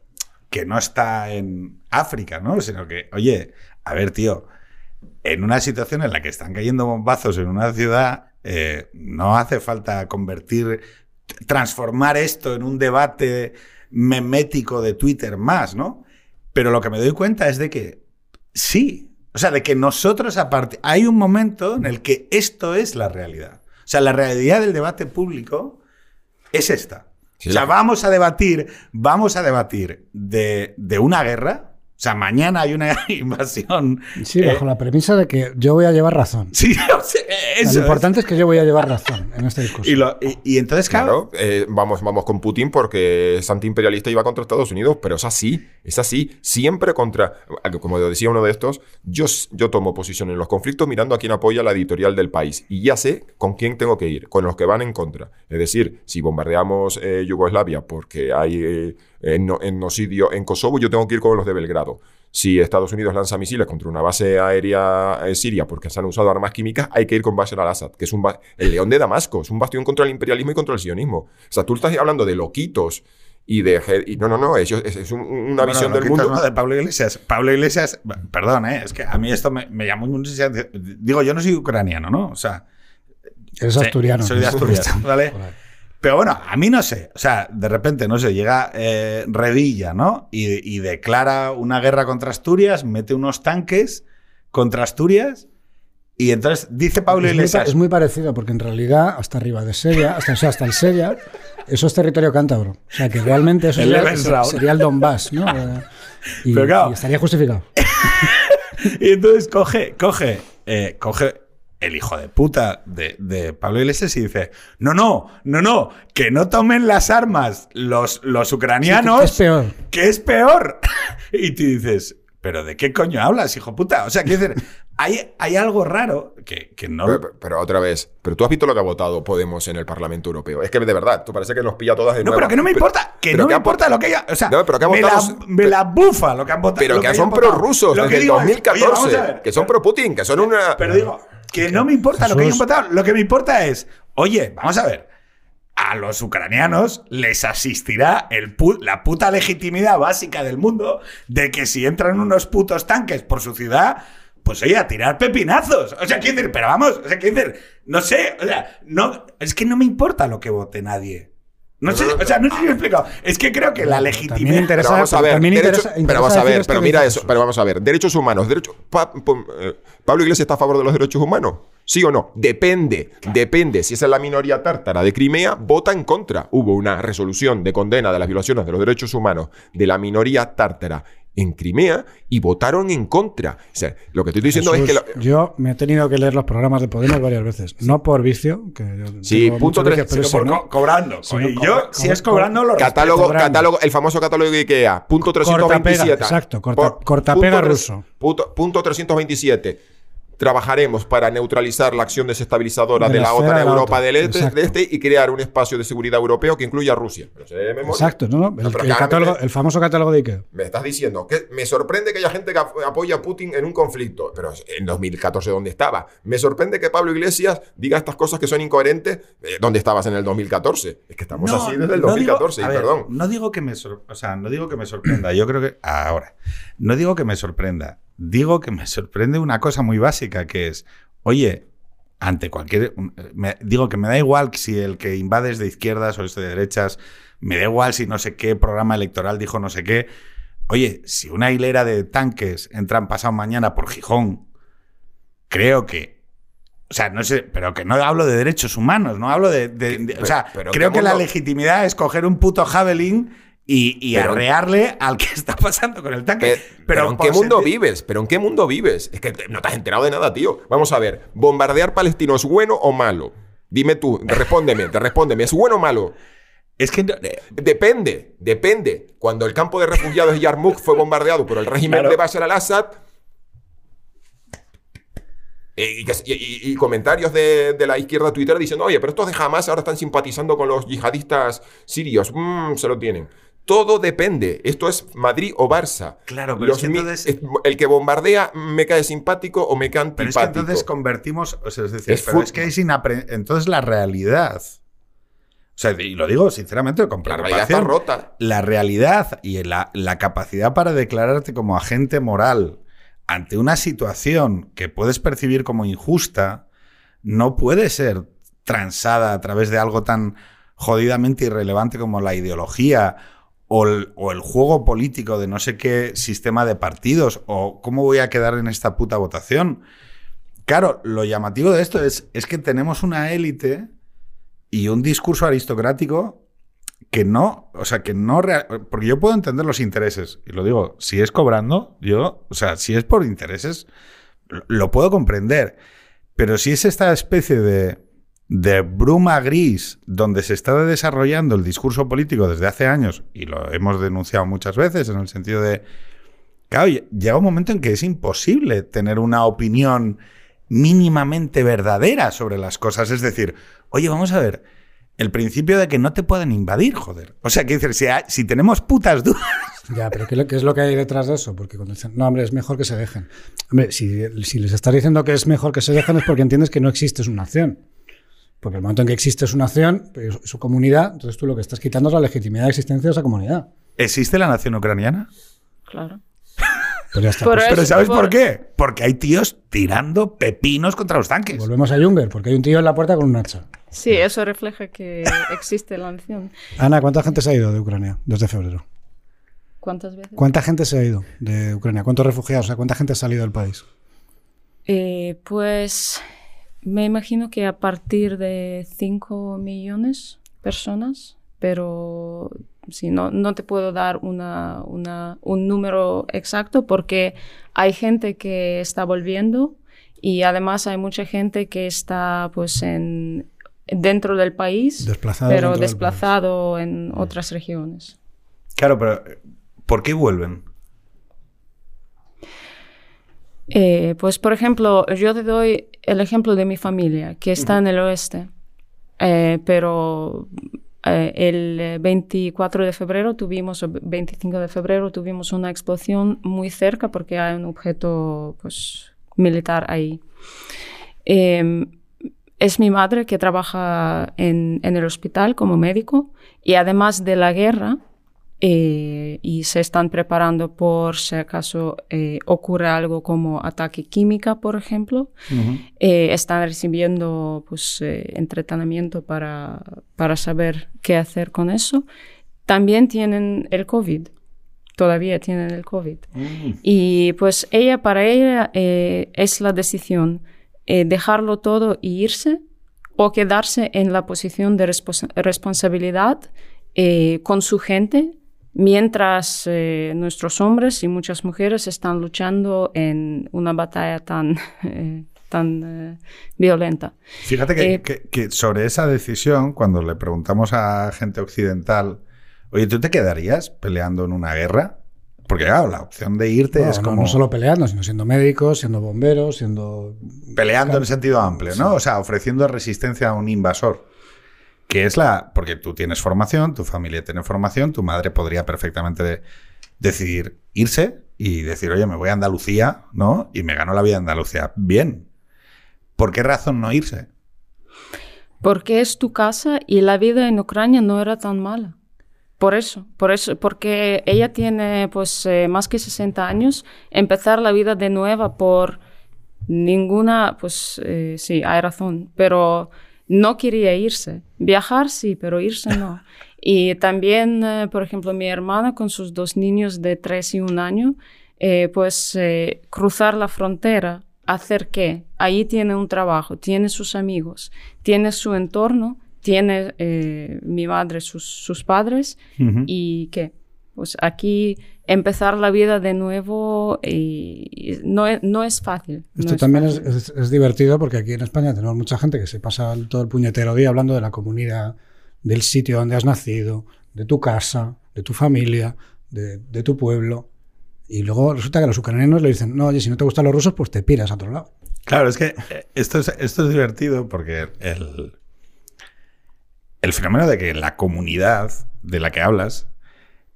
que no está en África, ¿no? Sino que, oye, a ver, tío, en una situación en la que están cayendo bombazos en una ciudad, eh, no hace falta convertir, transformar esto en un debate memético de Twitter más, ¿no? Pero lo que me doy cuenta es de que sí, o sea, de que nosotros aparte, hay un momento en el que esto es la realidad. O sea, la realidad del debate público es esta. o sea, vamos a debatir, vamos a debatir de, de una guerra, o sea, mañana hay una invasión. Sí, bajo eh, la premisa de que yo voy a llevar razón. Sí, Eso lo importante es que yo voy a llevar razón en este discurso. Y, lo- y- y entonces, claro, Claro, eh, vamos, vamos con Putin porque es antiimperialista y va contra Estados Unidos, pero es así, es así, siempre contra, como decía uno de estos, yo, yo tomo posición en los conflictos mirando a quién apoya la editorial del país y ya sé con quién tengo que ir, con los que van en contra. Es decir, si bombardeamos eh, Yugoslavia porque hay eh, eno- genocidio en Kosovo, yo tengo que ir con los de Belgrado. Si Estados Unidos lanza misiles contra una base aérea eh, siria porque se han usado armas químicas, hay que ir con Bashar al-Assad, que es un ba- el león de Damasco, es un bastión contra el imperialismo y contra el sionismo. O sea, tú estás hablando de loquitos y de... y no, no, no, ellos, es, es un- una Bueno, visión lo del quitas, mundo... ¿no? de Pablo Iglesias. Pablo Iglesias, perdón, ¿eh? es que a mí esto me, me llamó muchísimo. Digo, yo no soy ucraniano, ¿no? O sea, Eres Sí, asturiano. Soy de Asturias, ¿vale? Pero bueno, a mí no sé. O sea, de repente, no sé, llega eh, Revilla, ¿no? Y, y declara una guerra contra Asturias, mete unos tanques contra Asturias. Y entonces dice Pablo Iglesias. es muy parecido, porque en realidad, hasta arriba de Sella, hasta, o sea, hasta el Sella, eso es territorio cántabro. O sea, que realmente eso El sería, el Donbass, ¿no? Y, Pero claro. y estaría justificado. Y entonces coge, coge, eh, coge el hijo de puta de, de Pablo Iglesias y dice: No, no, no, no, que no tomen las armas los, los ucranianos. que es peor. que es peor. y tú dices, ¿pero de qué coño hablas, hijo puta? O sea, quiero decir, hay, hay algo raro que, que no. Pero, pero otra vez, pero tú has visto lo que ha votado Podemos en el Parlamento Europeo. Es que de verdad, tú parece que nos pilla todas de no, pero que no me importa, que pero no me importa lo que haya. O sea, No, pero que ha me, la, me la bufa lo que han votado. Pero que son prorrusos desde que el digo es, oye, 2014. vamos a ver, que son pro Putin, que son una. Pero digo, que no me importa lo que hayan votado. Lo que me importa es, oye, vamos a ver. A los ucranianos les asistirá el pu- la puta legitimidad básica del mundo de que si entran unos putos tanques por su ciudad, pues oye, a tirar pepinazos. O sea, quiero decir, pero vamos, o sea, quiero decir, no sé, o sea, no, es que no me importa lo que vote nadie. No sé, o sea, no sé si me he explicado. Es que creo que la También legitimidad. interesa- Pero vamos a ver, también derecho- interesa- pero vamos a ver, pero mira eso, pero vamos a ver, derechos humanos, Pa- eh, Pablo Iglesias está a favor de los derechos humanos, ¿sí o no? Depende, depende. Si esa es la minoría tártara de Crimea, vota en contra. Hubo una resolución de condena de las violaciones de los derechos humanos de la minoría tártara en Crimea y votaron en contra. O sea, lo que estoy diciendo Jesús, es que lo- Yo me he tenido que leer los programas de Podemos varias veces. No por vicio, que yo Sí, punto muchos tres, vicios, pero Sino ese por no. co- cobrando. Sí, Oye, no, yo, cobra- si es cobra- cobrando, lo respeto. Catálogo, cobrando. catálogo, el famoso catálogo de IKEA, punto Cortapega, 327. exacto, corta- Por- cortapega punto tres- ruso. Punto, punto 327. Trabajaremos para neutralizar la acción desestabilizadora De de, la OTAN la Europa del este, de este y crear un espacio de seguridad europeo que incluya a Rusia. Pero se. Exacto, ¿no? no, El, No, pero el claro, catálogo- me- el famoso catálogo de Ikea. Me estás diciendo que me sorprende que haya gente que ap- apoya a Putin en un conflicto, pero en 2014 ¿dónde estaba? Me sorprende que Pablo Iglesias diga estas cosas que son incoherentes. eh, ¿Dónde estabas en el 2014? Es que estamos No, así desde el no 2014, digo- y ver, perdón. No digo que me sor- o sea, no digo que me sorprenda. Yo creo que ahora no digo que me sorprenda. Digo que me sorprende una cosa muy básica que es, oye, ante cualquier me- digo que me da igual si el que invade es de izquierdas o es de derechas, me da igual si no sé qué programa electoral dijo no sé qué. Oye, si una hilera de tanques entran pasado mañana por Gijón, creo que o sea, no sé, pero que no hablo de derechos humanos, no hablo de. de- de- o sea, pero creo ¿qué que la legitimidad es coger un puto javelin y, y Pero- arrearle al que está pasando con el tanque. Pe- Pero, ¿en qué mundo vives? ¿Pero en qué mundo vives? Es que no te has enterado de nada, tío. Vamos a ver, ¿bombardear Palestino es bueno o malo? Dime tú, respóndeme, te respóndeme, ¿es bueno o malo? Es que. no- eh, Depende, depende. Cuando el campo de refugiados de Yarmouk fue bombardeado por el régimen Claro. de Bashar al-Assad, eh, y, que- y- y- y comentarios de, de la izquierda Twitter diciendo, oye, pero estos de Hamas ahora están simpatizando con los yihadistas sirios. Mm, se lo tienen. Todo depende. Esto es Madrid o Barça. Claro, pero es que entonces- es- El que bombardea me cae simpático o me cae pero antipático. es que entonces convertimos. O sea, es decir, Es pero es que es inapre- Entonces la realidad. O sea, y lo digo sinceramente con La realidad está rota. la realidad y la, la capacidad para declararte como agente moral ante una situación que puedes percibir como injusta no puede ser transada a través de algo tan jodidamente irrelevante como la ideología o el, juego político de no sé qué sistema de partidos o cómo voy a quedar en esta puta votación. Claro, lo llamativo de esto es, es que tenemos una élite y un discurso aristocrático que no, o sea, que no, porque yo puedo entender los intereses, y lo digo, si es cobrando, yo, o sea, si es por intereses, lo puedo comprender, Pero si es esta especie de, de bruma gris donde se está desarrollando el discurso político desde hace años, y lo hemos denunciado muchas veces en el sentido de, claro, llega un momento en que es imposible tener una opinión mínimamente verdadera sobre las cosas. Es decir, oye, vamos a ver, el principio de que no te pueden invadir, joder. O sea, que decir, si, hay- si tenemos putas dudas. Ya, pero ¿qué, es lo- que hay detrás de eso? Porque cuando dicen, no, hombre, es mejor que se dejen. Hombre, si, si les estás diciendo que es mejor que se dejen es porque entiendes que no existe una acción. Porque el momento en que existe una acción, pues, su comunidad, entonces tú lo que estás quitando es la legitimidad de existencia de esa comunidad. ¿Existe la nación ucraniana? Claro. Pues ya está. Pero Pues ¿sabes por- por qué? Porque hay tíos tirando pepinos contra los tanques. volvemos a Junger, porque hay un tío en la puerta con un hacha. Sí, eso refleja que existe la nación. Ana, ¿cuánta gente se ha ido de Ucrania desde febrero? ¿Cuántas veces? ¿Cuánta gente se ha ido de Ucrania? ¿Cuántos refugiados? O sea, ¿cuánta gente ha salido del país? Eh, pues me imagino que a partir de 5 millones de personas, pero sí, no, no te puedo dar una, una- un número exacto porque hay gente que está volviendo y además hay mucha gente que está pues en, dentro del país, pero desplazado en otras regiones. Claro, pero ¿por qué vuelven? Eh, pues, por ejemplo, yo te doy el ejemplo de mi familia, que está en el oeste, Eh, pero eh, el eh, 24 de febrero tuvimos, o 25 de febrero tuvimos una explosión muy cerca porque hay un objeto pues, militar ahí. Eh, es mi madre que trabaja en, en el hospital como médico y además de la guerra, eh, y se están preparando por si acaso eh, ocurre algo como ataque química, por ejemplo. Eh, están recibiendo pues, eh, entrenamiento para, para saber qué hacer con eso. También tienen el COVID, todavía tienen el COVID. Y pues ella, para ella, eh, es la decisión eh, dejarlo todo y irse o quedarse en la posición de respons- responsabilidad con su gente mientras eh, nuestros hombres y muchas mujeres están luchando en una batalla tan, eh, tan eh, violenta. Fíjate que, Eh, que- que sobre esa decisión, cuando le preguntamos a gente occidental, oye, ¿tú te quedarías peleando en una guerra? Porque claro, la opción de irte No, es como no solo peleando, sino siendo médicos, siendo bomberos, siendo... peleando en sentido amplio, ¿no? O sea, ofreciendo resistencia a un invasor. Que es la. Porque tú tienes formación, tu familia tiene formación, tu madre podría perfectamente de- decidir irse y decir, oye, me voy a Andalucía, ¿no? Y me gano la vida en Andalucía. Bien. ¿Por qué razón no irse? Porque es tu casa y la vida en Ucrania no era tan mala. Por eso, por eso, porque ella tiene pues eh, más que 60 años, empezar la vida de nueva por ninguna, pues eh, sí, hay razón, pero no quería irse. Viajar sí, pero irse no. Y también, eh, por ejemplo, mi hermana con sus dos niños de 3 y un año, eh, pues eh, cruzar la frontera, hacer qué? Ahí tiene un trabajo, tiene sus amigos, tiene su entorno, tiene mi madre, sus, sus padres, y qué? Pues aquí empezar la vida de nuevo y no es, no es fácil. no Esto es también es, fácil. es- es divertido porque aquí en España tenemos mucha gente que se pasa todo el puñetero día hablando de la comunidad, del sitio donde has nacido, de tu casa, de tu familia, de, de tu pueblo. Y luego resulta que los ucranianos le dicen, no, oye, si no te gustan los rusos, pues te piras a otro lado. Claro, es que eh, esto es, esto es divertido porque el, el fenómeno de que la comunidad de la que hablas,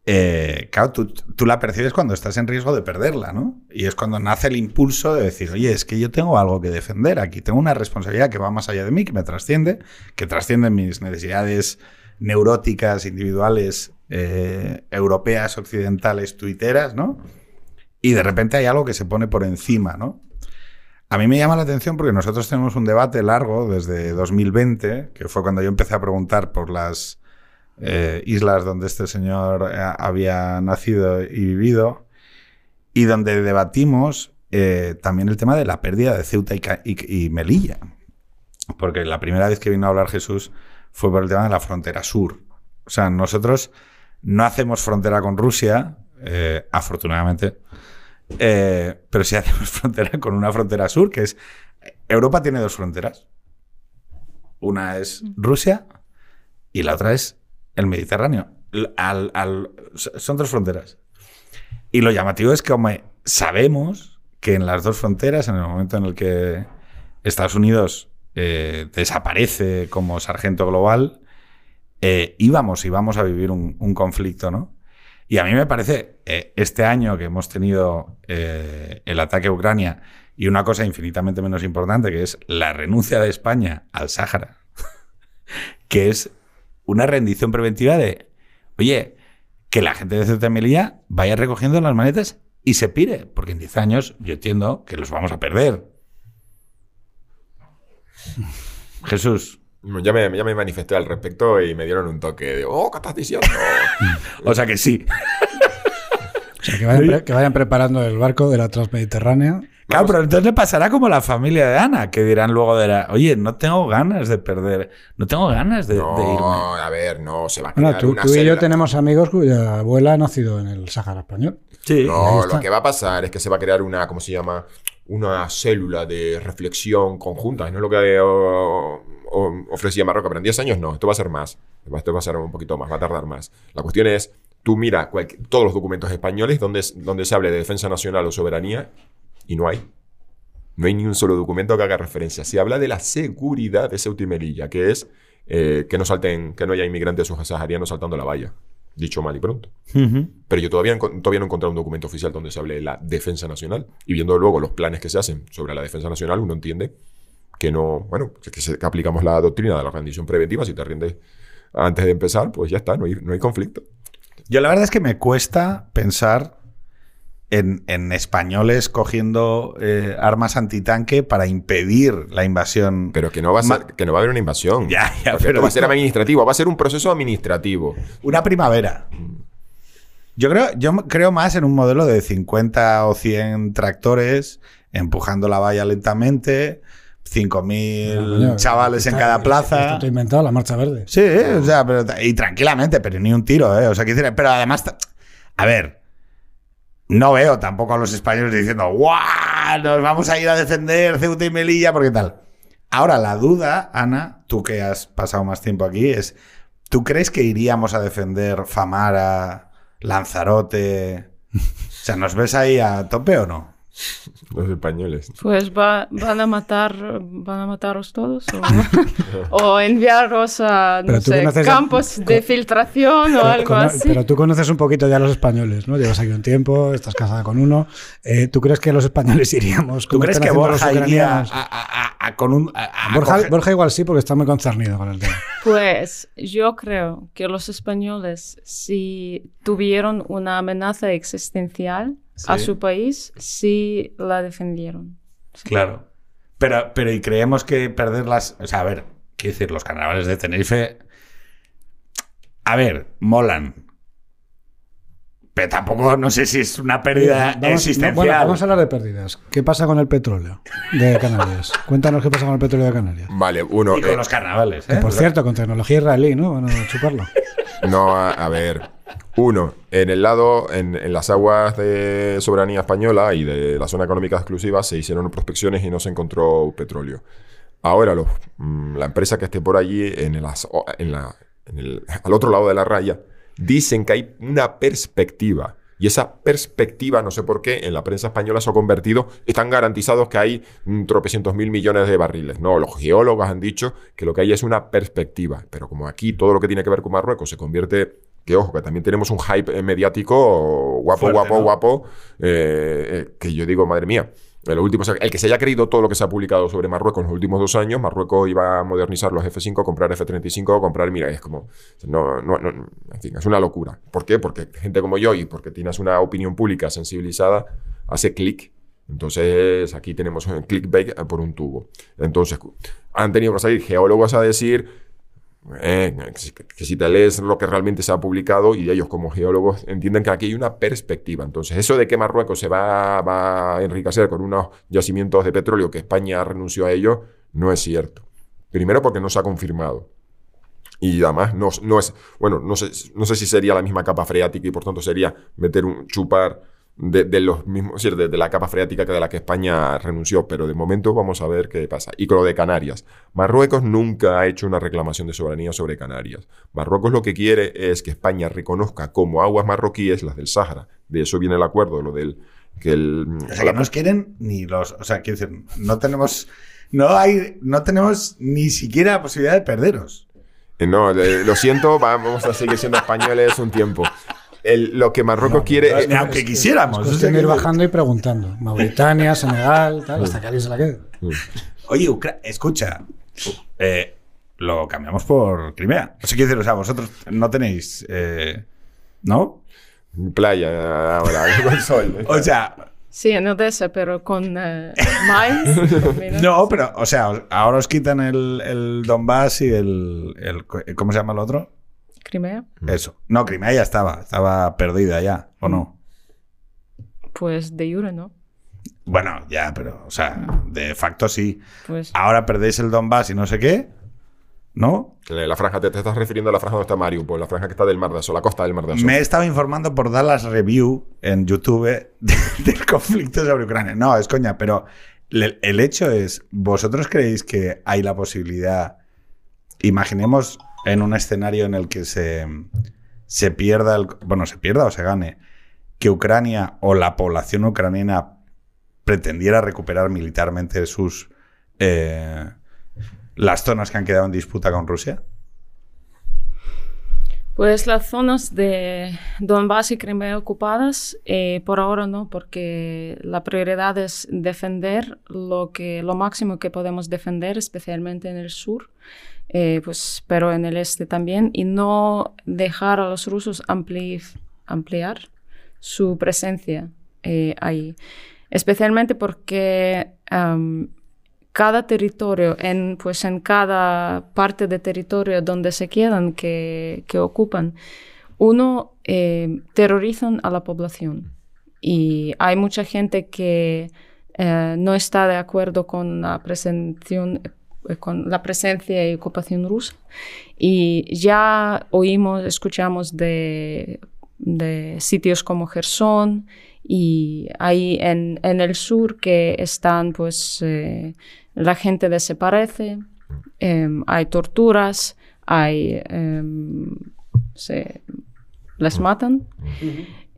eh, claro, tú, la percibes cuando estás en riesgo de perderla, ¿no? Y es cuando nace el impulso de decir, oye, es que yo tengo algo que defender aquí, tengo una responsabilidad que va más allá de mí, que me trasciende, que trasciende mis necesidades neuróticas, individuales, eh, europeas, occidentales, tuiteras, ¿no? Y de repente hay algo que se pone por encima, ¿no? A mí me llama la atención porque nosotros tenemos un debate largo desde 2020, que fue cuando yo empecé a preguntar por las eh, islas donde este señor eh, había nacido y vivido, y donde debatimos eh, también el tema de la pérdida de Ceuta y, Ca- y- y Melilla. Porque la primera vez que vino a hablar Jesús fue por el tema de la frontera sur. O sea, nosotros no hacemos frontera con Rusia, eh, afortunadamente, eh, pero sí hacemos frontera con una frontera sur, que es Europa tiene dos fronteras. Una es Rusia y la otra es el Mediterráneo. Al- al- son dos fronteras. Y lo llamativo es que sabemos que en las dos fronteras, en el momento en el que Estados Unidos eh, desaparece como sargento global, eh, íbamos, íbamos a vivir un, un conflicto, ¿no? Y a mí me parece, eh, este año que hemos tenido eh, el ataque a Ucrania y una cosa infinitamente menos importante, que es la renuncia de España al Sáhara, que es una rendición preventiva de, oye, que la gente de Ceuta y Melilla vaya recogiendo las maletas y se pire, porque en 10 años yo entiendo que los vamos a perder. Jesús, Ya me, ya me manifesté al respecto y me dieron un toque de, oh, ¿qué estás diciendo? o sea que sí. O sea, que vayan, pre- que vayan preparando el barco de la Transmediterránea. Claro, pero entonces le pasará como a la familia de Ana, que dirán luego de la, oye, no tengo ganas de perder, no tengo ganas de, de irme. no, a ver, no, se va a crear Bueno, tú, una tú y yo tenemos amigos cuya abuela ha nacido en el Sáhara español. Sí. No, lo que va a pasar es que se va a crear una, ¿cómo se llama? Una célula de reflexión conjunta. No es lo que o- o- ofrecía Marruecos, pero en 10 años no. Esto va a ser más. Esto va a ser un poquito más, va a tardar más. La cuestión es, tú mira todos los documentos españoles donde, donde se hable de defensa nacional o soberanía y no hay. No hay ni un solo documento que haga referencia. Se habla de la seguridad de Ceuta y Melilla, que es eh, que no salten, que no haya inmigrantes subsaharianos saltando la valla. Dicho mal y pronto. Pero yo todavía, todavía no he encontrado un documento oficial donde se hable de la defensa nacional. Y viendo luego los planes que se hacen sobre la defensa nacional, uno entiende que no, bueno, que, se- que aplicamos la doctrina de la rendición preventiva. Si te rindes antes de empezar, pues ya está, no hay, no hay conflicto. Yo la verdad es que me cuesta pensar en, en españoles cogiendo eh, armas antitanque para impedir la invasión. Pero que no va a, ser, que no va a haber una invasión. Ya, ya, pero esto va a ser administrativo, va a ser un proceso administrativo. Una primavera. Yo creo, yo creo más en un modelo de 50 o 100 tractores empujando la valla lentamente, 5.000 Coño, chavales en cada Esto plaza. te he inventado la marcha verde. Sí, o sea, pero, y tranquilamente, pero ni un tiro, ¿eh? O sea, quiero decir, pero además, a ver, no veo tampoco a los españoles diciendo, ¡guau! Nos vamos a ir a defender Ceuta y Melilla, porque tal. Ahora, la duda, Ana, tú que has pasado más tiempo aquí, es, ¿tú crees que iríamos a defender Famara, Lanzarote? O sea, ¿nos ves ahí a tope o no? Los españoles. Pues va- van a matar, van a mataros todos o, o enviaros a no sé, a- campos de filtración o algo así. Pero tú conoces un poquito ya a los españoles, ¿no? Llevas aquí un tiempo, estás casada con uno. Eh, ¿Tú crees que los españoles iríamos? ¿Tú crees que Borja iría a, a- a- a- con un... a- a Borja, coger- Borja igual sí, porque está muy concernido con el tema. Pues yo creo que los españoles, si tuvieron una amenaza existencial a su país, sí la defendieron. Claro. Pero, pero y creemos que perderlas. O sea, a ver, quiero decir, los carnavales de Tenerife. A ver, molan. Pero tampoco, no sé si es una pérdida Vamos- existencial. bueno, vamos a hablar de pérdidas. ¿Qué pasa con el petróleo de Canarias? Cuéntanos qué pasa con el petróleo de Canarias. Vale, uno. Y con eh, los carnavales, ¿eh? Que, por cierto, con tecnología israelí, ¿no? Van a chuparlo. No, a, a ver. Uno, en el lado, en, en las aguas de soberanía española y de la zona económica exclusiva se hicieron prospecciones y no se encontró petróleo. Ahora, mm, la empresa que esté por allí, en en la, el- al otro lado de la raya, dicen que hay una perspectiva. Y esa perspectiva, no sé por qué, en la prensa española se ha convertido, están garantizados que hay mm, tropecientos mil millones de barriles. No, los geólogos han dicho que lo que hay es una perspectiva. Pero como aquí todo lo que tiene que ver con Marruecos se convierte, que ojo, que también tenemos un hype eh, mediático guapo, Fuerte, guapo, ¿no? guapo, eh, eh, que yo digo, madre mía. El, último, el que se haya creído todo lo que se ha publicado sobre Marruecos en los últimos dos años, Marruecos iba a modernizar los F5, comprar F35, comprar, mira, es como, no, no, no, en fin, es una locura. ¿Por qué? Porque gente como yo y porque tienes una opinión pública sensibilizada, hace clic. Entonces, aquí tenemos un clickbait por un tubo. Entonces, han tenido que salir geólogos a decir, que si te lees lo que realmente se ha publicado y ellos como geólogos entienden que aquí hay una perspectiva. Entonces, eso de que Marruecos se va, va a enriquecer con unos yacimientos de petróleo que España renunció a ellos, no es cierto. Primero porque no se ha confirmado. Y además no, no es, bueno, no sé, no sé si sería la misma capa freática y por tanto sería meter un, chupar de, de los mismos, es decir, de, de la capa freática que de la que España renunció, pero de momento vamos a ver qué pasa. Y con lo de Canarias, Marruecos nunca ha hecho una reclamación de soberanía sobre Canarias. Marruecos lo que quiere es que España reconozca como aguas marroquíes las del Sáhara. De eso viene el acuerdo, lo del que el O sea, que no nos quieren ni los. O sea, quiero decir, no tenemos. No hay. No tenemos ni siquiera la posibilidad de perderos. Eh, No, eh, lo siento, vamos a seguir siendo españoles un tiempo. El- lo que Marruecos quiere... Aunque quisiéramos. Es ir bajando y preguntando. Mauritania, Senegal, tal, hasta que alguien se la quede. Oye, Ucra- escucha. eh, lo cambiamos por Crimea. O sea, quiero decir, o sea, vosotros no tenéis. eh, ¿No? playa ahora, con sol. O sea, Sí, en Odessa, pero con eh, maíz. no, pero, o sea, ahora os quitan el, el Donbass y el, el- ¿Cómo se llama el otro? Crimea. Eso. No, Crimea ya estaba. Estaba perdida ya, ¿o no? Pues de jure, ¿no? Bueno, ya, pero, o sea, de facto sí. Pues Ahora perdéis el Donbass y no sé qué. ¿No? La franja, te, te estás refiriendo a la franja donde está Mariupol, la franja que está del Mar de Azov, la costa del Mar de Azov. Me he estado informando por Dallas Review en YouTube de- del conflicto sobre Ucrania. No, es coña, pero le- el hecho es, ¿vosotros creéis que hay la posibilidad, imaginemos en un escenario en el que se, se pierda, bueno, se pierda o se gane, que Ucrania o la población ucraniana pretendiera recuperar militarmente sus... eh, las zonas que han quedado en disputa con Rusia? Pues las zonas de Donbass y Crimea ocupadas, eh, por ahora no, porque la prioridad es defender lo, que, lo máximo que podemos defender, especialmente en el sur, eh, pues, pero en el este también, y no dejar a los rusos ampli- ampliar su presencia eh, ahí. Especialmente porque cada territorio, en, pues en cada parte de territorio donde se quedan, que, que ocupan, uno eh, terrorizan a la población. Y hay mucha gente que eh, no está de acuerdo con la presención eh, con la presencia y ocupación rusa. Y ya oímos, escuchamos de, de sitios como Gerson y ahí en, en el sur que están pues eh, la gente desaparece, em, hay torturas, hay em, se les matan,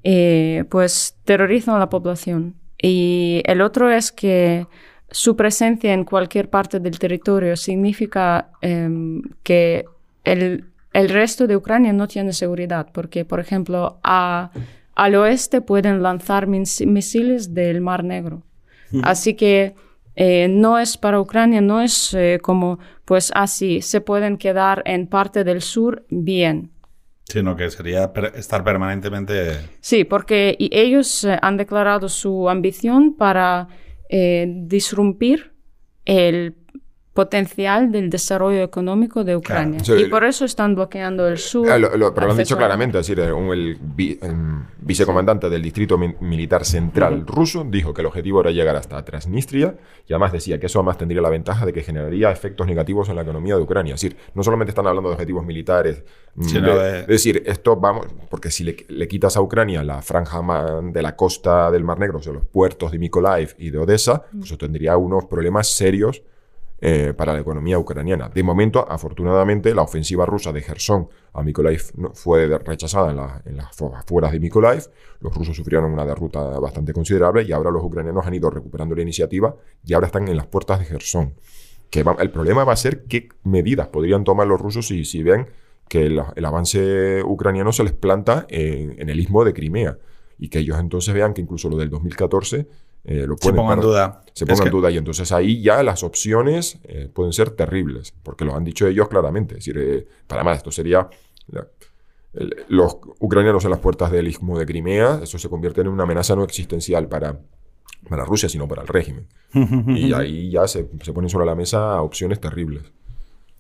eh, pues terrorizan a la población. Y el otro es que su presencia en cualquier parte del territorio significa em, que el, el resto de Ucrania no tiene seguridad, porque, por ejemplo, a- al oeste pueden lanzar mis- misiles del Mar Negro. Así que eh, no es para Ucrania, no es eh, como, pues así, se pueden quedar en parte del sur bien. Sino que sería per- estar permanentemente... Sí, porque ellos eh, han declarado su ambición para eh, disrumpir el potencial del desarrollo económico de Ucrania. Sí, y el- por eso están bloqueando el sur. Ah, lo- lo- pero lo han dicho claramente, es decir, un- el, vi- em, vicecomandante del Distrito Mi- Militar Central ruso dijo que el objetivo era llegar hasta Transnistria y además decía que eso además tendría la ventaja de que generaría efectos negativos en la economía de Ucrania. Es decir, no solamente están hablando de objetivos militares, mm, Sino de- de- es decir, esto vamos, porque si le, le quitas a Ucrania la franja de la costa del Mar Negro, o sea, los puertos de Mykolaiv y de Odessa, pues eso tendría unos problemas serios eh, para la economía ucraniana. De momento, afortunadamente, la ofensiva rusa de Gerson a Mykolaiv fue rechazada en, la- en las fu- afueras de Mykolaiv. Los rusos sufrieron una derrota bastante considerable y ahora los ucranianos han ido recuperando la iniciativa y ahora están en las puertas de Gerson. Que va- el problema va a ser qué medidas podrían tomar los rusos si, si ven que el, el avance ucraniano se les planta en, en el istmo de Crimea y que ellos entonces vean que incluso lo del 2014 eh, lo Se ponga en duda. se Es ponga en que- duda y entonces ahí ya las opciones eh, pueden ser terribles, porque lo han dicho ellos claramente. Es decir, eh, para más, esto sería la- el- los ucranianos en las puertas del istmo de Crimea, eso se convierte en una amenaza no existencial para, para Rusia, sino para el régimen. y ahí ya se, se ponen sobre la mesa opciones terribles.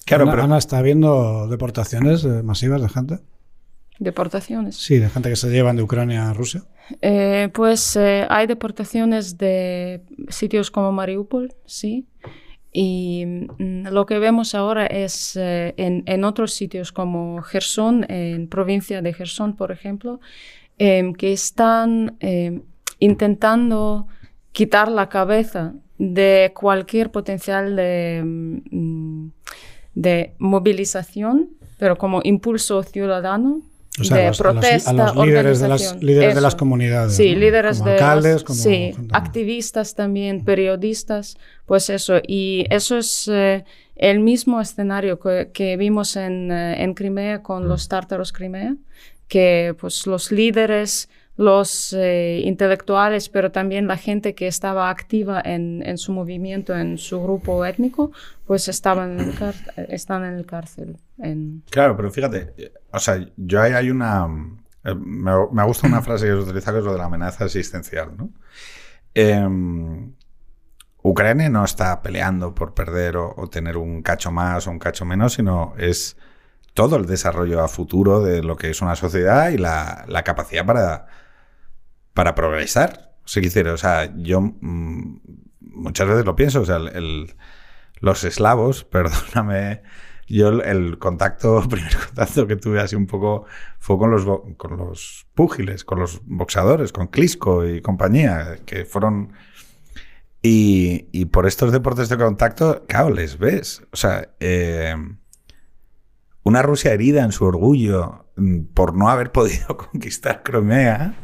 Claro, Ana, pero... Ana, está habiendo deportaciones masivas de gente. Deportaciones. Sí, de gente que se llevan de Ucrania a Rusia. Eh, pues eh, hay deportaciones de sitios como Mariupol, sí. Y mm, lo que vemos ahora es eh, en, en otros sitios como Gerson, en provincia de Gerson, por ejemplo, em, que están em, intentando quitar la cabeza de cualquier potencial de, mm, de movilización, pero como impulso ciudadano O sea, de a los- a los- protesta, a los líderes de las, líderes de las comunidades. Sí, ¿no? líderes como de alcaldes, las- como sí, activistas también, periodistas, pues eso. Y eso es eh, el mismo escenario que, que vimos en, eh, en Crimea con los tártaros Crimea, que pues los líderes, los eh, intelectuales, pero también la gente que estaba activa en, su movimiento, en su grupo étnico, pues estaban en el car- están en el cárcel. Claro, pero fíjate, eh, o sea, yo ahí hay una... eh, Me, me gusta una frase que se utiliza que es lo de la amenaza existencial, ¿no? Em, Ucrania no está peleando por perder o, o tener un cacho más o un cacho menos, sino es todo el desarrollo a futuro de lo que es una sociedad y la, la capacidad para, para progresar. O sea, o sea, yo mm, muchas veces lo pienso, o sea, los eslavos, perdóname, yo el, el contacto, primer contacto que tuve así un poco fue con los, con los púgiles, con los boxadores, con Klitschko y compañía, que fueron... Y, y por estos deportes de contacto, claro, les ves. O sea, eh, una Rusia herida en su orgullo mm, por no haber podido conquistar Crimea,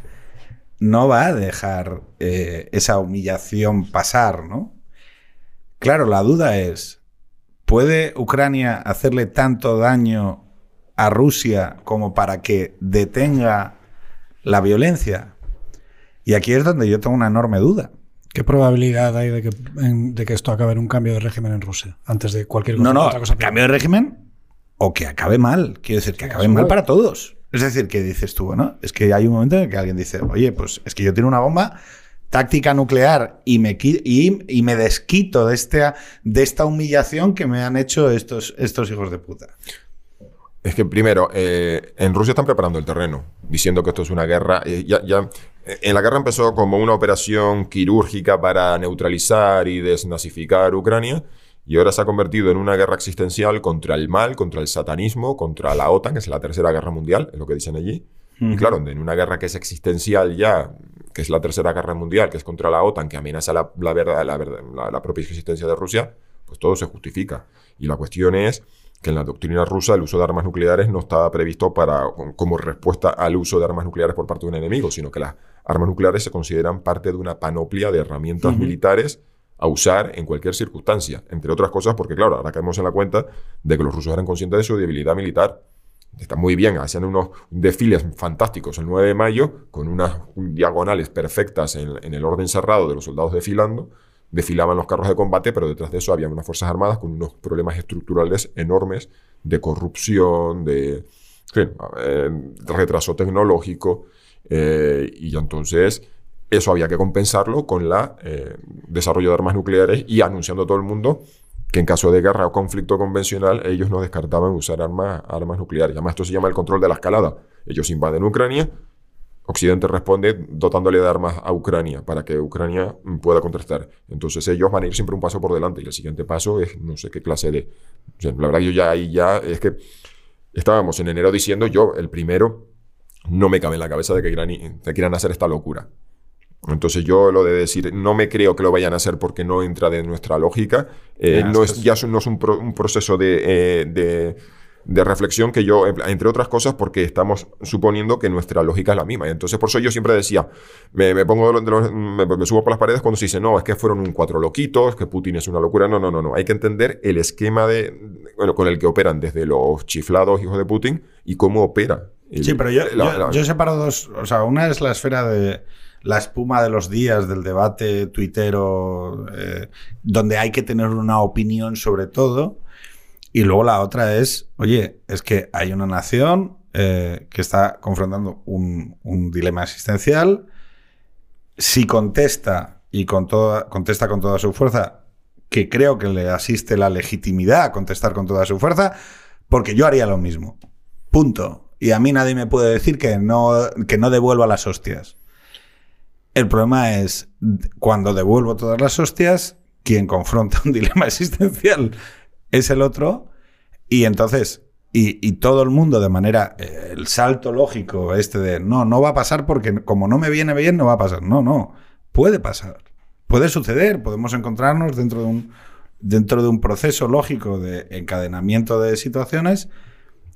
no va a dejar eh, esa humillación pasar, ¿no? Claro, la duda es, ¿puede Ucrania hacerle tanto daño a Rusia como para que detenga la violencia? Y aquí es donde yo tengo una enorme duda. ¿Qué probabilidad hay de que, en- de que esto acabe en un cambio de régimen en Rusia? Antes de cualquier cosa. No, no, otra cosa cambio de régimen o que acabe mal. Quiero decir, que acabe mal para todos. Es decir, que dices tú, bueno, es que hay un momento en el que alguien dice, oye, pues es que yo tengo una bomba táctica nuclear y me, y, y me desquito de, este, de esta humillación que me han hecho estos, estos hijos de puta. Es que primero, eh, en Rusia están preparando el terreno, diciendo que esto es una guerra. eh, ya, ya- en la guerra empezó como una operación quirúrgica para neutralizar y desnazificar Ucrania, y ahora se ha convertido en una guerra existencial contra el mal, contra el satanismo, contra la OTAN, que es la tercera guerra mundial, es lo que dicen allí. Y claro, en una guerra que es existencial ya, que es la tercera guerra mundial, que es contra la OTAN, que amenaza la, la verdad, la, verdad- la- la propia existencia de Rusia, pues todo se justifica. Y la cuestión es que en la doctrina rusa el uso de armas nucleares no estaba previsto para, como respuesta al uso de armas nucleares por parte de un enemigo, sino que las armas nucleares se consideran parte de una panoplia de herramientas militares a usar en cualquier circunstancia. Entre otras cosas, porque claro, ahora caemos en la cuenta de que los rusos eran conscientes de su debilidad militar. Está muy bien, hacían unos desfiles fantásticos el 9 de mayo, con unas diagonales perfectas en, el orden cerrado de los soldados desfilando. Desfilaban los carros de combate, pero detrás de eso había unas fuerzas armadas con unos problemas estructurales enormes de corrupción, de, eh, retraso tecnológico. eh, y entonces eso había que compensarlo con el desarrollo de armas nucleares y anunciando a todo el mundo que en caso de guerra o conflicto convencional ellos no descartaban usar armas, armas nucleares. Además, esto se llama el control de la escalada. Ellos invaden Ucrania, Occidente responde dotándole de armas a Ucrania para que Ucrania mm, pueda contestar. Entonces ellos van a ir siempre un paso por delante y el siguiente paso es no sé qué clase de... la verdad yo ya ahí ya es que estábamos en enero diciendo yo, el primero, no me cabe en la cabeza de que quieran, de quieran hacer esta locura. Entonces yo lo de decir, no me creo que lo vayan a hacer porque no entra de nuestra lógica, eh, Ya, no esto es, ya no es un, pro- un proceso de, eh, de, de reflexión que yo, entre otras cosas, porque estamos suponiendo que nuestra lógica es la misma. Y entonces por eso yo siempre decía, me, me pongo de los- de los- me, me subo por las paredes cuando se dice, no, es que fueron un cuatro loquitos, que Putin es una locura. No, no, no, no. Hay que entender el esquema de, bueno, con el que operan desde los chiflados hijos de Putin y cómo opera. el- Sí, pero yo, la- yo- la- yo separo dos. O sea, una es la esfera de la espuma de los días del debate tuitero, eh, donde hay que tener una opinión sobre todo. Y luego la otra es, oye, es que hay una nación eh, que está confrontando un, un dilema existencial. Si contesta y con toda, contesta con toda su fuerza, que creo que le asiste la legitimidad a contestar con toda su fuerza, porque yo haría lo mismo. Punto. Y a mí nadie me puede decir que no, que no devuelva las hostias. El problema es cuando devuelvo todas las hostias, quien confronta un dilema existencial es el otro. Y entonces y, todo el mundo de manera, eh, el salto lógico este de, no, no va a pasar porque como no me viene bien, no va a pasar. No, no, puede pasar. Puede suceder, podemos encontrarnos dentro de un, dentro de un proceso lógico de encadenamiento de situaciones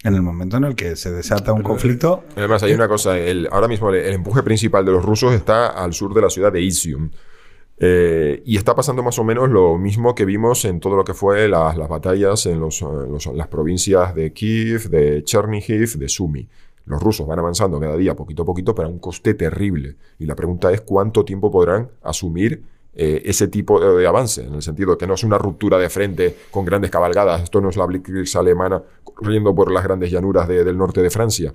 en el momento en el que se desata un conflicto. Además, hay una cosa, el- ahora mismo el, el empuje principal de los rusos está al sur de la ciudad de Izium. Eh, y está pasando más o menos lo mismo que vimos en todo lo que fue las, las batallas en los, eh, los- las provincias de Kiev, de Chernihiv, de Sumy. Los rusos van avanzando cada día poquito a poquito, pero a un coste terrible. Y la pregunta es cuánto tiempo podrán asumir eh, ese tipo de, avance, en el sentido que no es una ruptura de frente con grandes cabalgadas. Esto no es la Blitzkrieg alemana corriendo por las grandes llanuras de- del norte de Francia.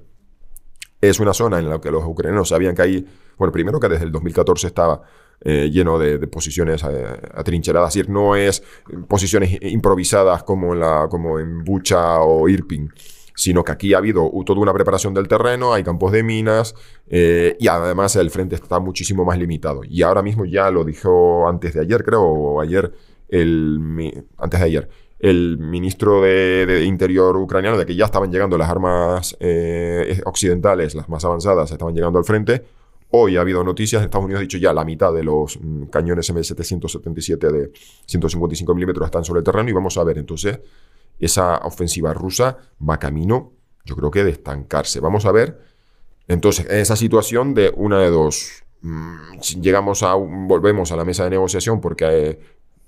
Es una zona en la que los ucranianos sabían que ahí, bueno, primero que desde el 2014 estaba eh, lleno de, posiciones eh, atrincheradas, es decir, no es posiciones improvisadas como en, la, como en Bucha o Irpin, sino que aquí ha habido toda una preparación del terreno, hay campos de minas eh, y además el frente está muchísimo más limitado. Y ahora mismo ya lo dijo antes de ayer, creo, o ayer, el, antes de ayer, el ministro de, Interior ucraniano de que ya estaban llegando las armas eh, occidentales, las más avanzadas, estaban llegando al frente. Hoy ha habido noticias, Estados Unidos ha dicho ya la mitad de los mm, cañones M777 de 155 milímetros están sobre el terreno y vamos a ver entonces esa ofensiva rusa va camino, yo creo que de estancarse. Vamos a ver entonces en esa situación de una de dos. mm, si llegamos a un- volvemos a la mesa de negociación porque eh,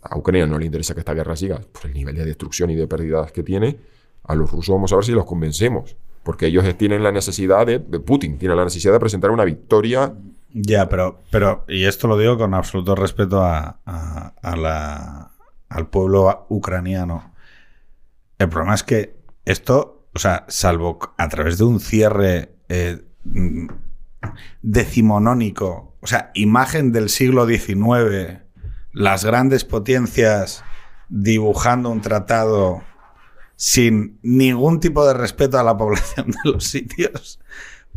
a Ucrania no le interesa que esta guerra siga por el nivel de destrucción y de pérdidas que tiene. A los rusos vamos a ver si los convencemos. Porque ellos tienen la necesidad de, Putin, tiene la necesidad de presentar una victoria. Ya, pero, pero, y esto lo digo con absoluto respeto a, al pueblo ucraniano. El problema es que esto, o sea, salvo a través de un cierre eh, mm, decimonónico, o sea, imagen del siglo XIX, las grandes potencias dibujando un tratado sin ningún tipo de respeto a la población de los sitios.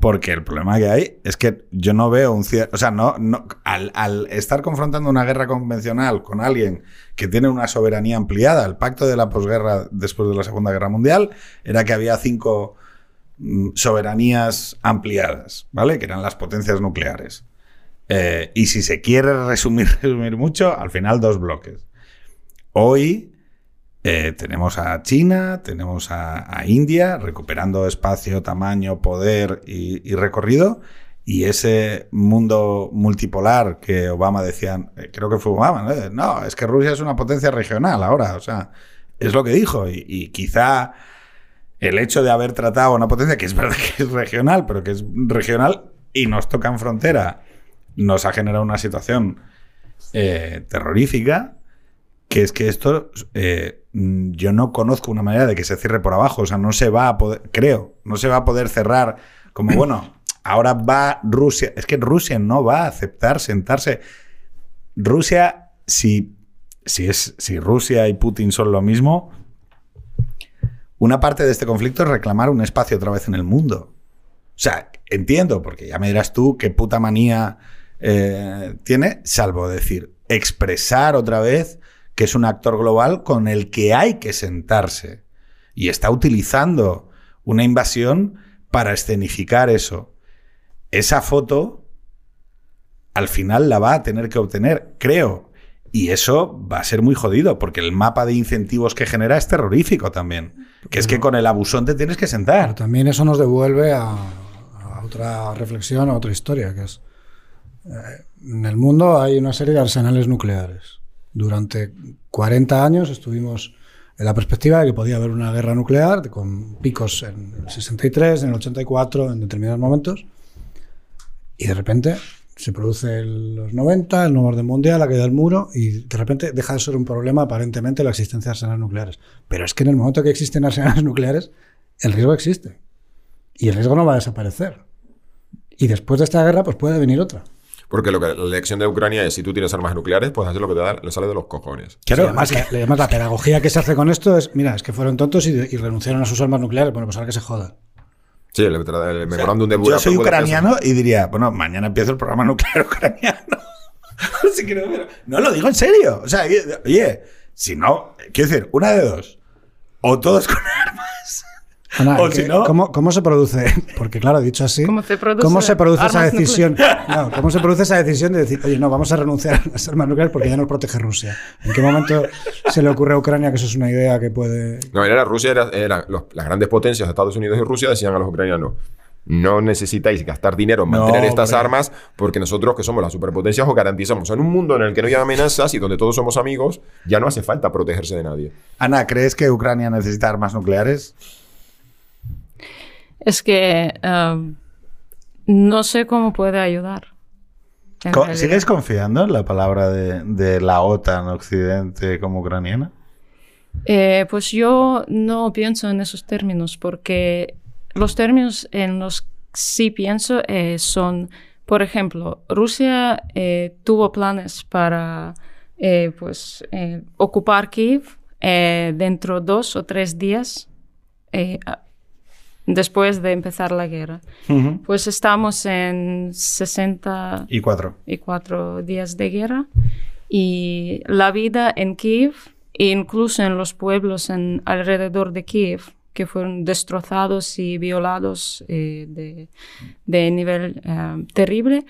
Porque el problema que hay es que yo no veo un cierre. O sea, no, no, al, al estar confrontando una guerra convencional con alguien que tiene una soberanía ampliada, el pacto de la posguerra después de la Segunda Guerra Mundial era que había cinco mm, soberanías ampliadas, ¿vale? Que eran las potencias nucleares. Eh, y si se quiere resumir, resumir mucho, al final dos bloques. Hoy eh, tenemos a China, tenemos a, India recuperando espacio, tamaño, poder y, recorrido. Y ese mundo multipolar que Obama decía, eh, creo que fue Obama, ¿no? no, es que Rusia es una potencia regional ahora, o sea, es lo que dijo. Y, quizá el hecho de haber tratado a una potencia que es verdad que es regional, pero que es regional y nos toca en frontera, nos ha generado una situación eh, terrorífica que es que esto eh, yo no conozco una manera de que se cierre por abajo, o sea, no se va a poder, creo, no se va a poder cerrar como, bueno, ahora va Rusia, es que Rusia no va a aceptar sentarse. Rusia, si, si, es, si Rusia y Putin son lo mismo, una parte de este conflicto es reclamar un espacio otra vez en el mundo. O sea, entiendo, porque ya me dirás tú qué puta manía eh, tiene, salvo decir, expresar otra vez que es un actor global con el que hay que sentarse. Y está utilizando una invasión para escenificar eso. Esa foto, al final la va a tener que obtener, creo. Y eso va a ser muy jodido, porque el mapa de incentivos que genera es terrorífico también. Que es que con el abusón te tienes que Pero sentar. también eso nos devuelve a, a otra reflexión, a otra historia, que es eh, en el mundo hay una serie de arsenales nucleares. Durante 40 años estuvimos en la perspectiva de que podía haber una guerra nuclear con picos en el 63, en el 84, en determinados momentos, y de repente se produce en los 90, el nuevo orden mundial, la caída del muro, y de repente deja de ser un problema aparentemente la existencia de arsenales nucleares. Pero es que en el momento que existen arsenales nucleares, el riesgo existe. Y el riesgo no va a desaparecer. Y después de esta guerra, pues puede venir otra. Porque lo que, la lección de Ucrania es si tú tienes armas nucleares, pues hacer lo que te da, le sale de los cojones. Claro, Sí, además, que- la, además, la pedagogía que se hace con esto es, mira, es que fueron tontos y, y renunciaron a sus armas nucleares. Bueno, pues ahora que se jodan. Sí, el, el memorándum de Yo soy ucraniano y diría, bueno, mañana empiezo el programa nuclear ucraniano. Así que no, pero- no lo digo en serio. O sea, oye, si no, quiero decir, una de dos. O todos con armas, Ana, O que- si no- ¿cómo, cómo se produce? Porque claro, dicho así, ¿Cómo se produce ¿cómo se produce esa decisión? No, ¿Cómo se produce esa decisión de decir, oye, no, vamos a renunciar a las armas nucleares porque ya nos protege Rusia? ¿En qué momento se le ocurre a Ucrania que eso es una idea que puede... No, era Rusia, era, era- los- las grandes potencias, Estados Unidos y Rusia, decían a los ucranianos, no necesitáis gastar dinero en No, mantener estas hombre. armas porque nosotros, que somos las superpotencias, os garantizamos. En un mundo en el que no hay amenazas y donde todos somos amigos, ya no hace falta protegerse de nadie. Ana, ¿crees que Ucrania necesita armas nucleares? Es que um, no sé cómo puede ayudar. ¿Sigues confiando en la palabra de, de la OTAN Occidente como ucraniana? Eh, pues yo no pienso en esos términos porque los términos en los que sí pienso eh, son, por ejemplo, Rusia eh, tuvo planes para pues, ocupar Kiev dentro de dos o tres días después de empezar la guerra. Pues estamos en 60 Y cuatro. y cuatro días de guerra y la vida en Kiev e incluso en los pueblos en, alrededor de Kiev que fueron destrozados y violados eh, de, de nivel eh, terrible,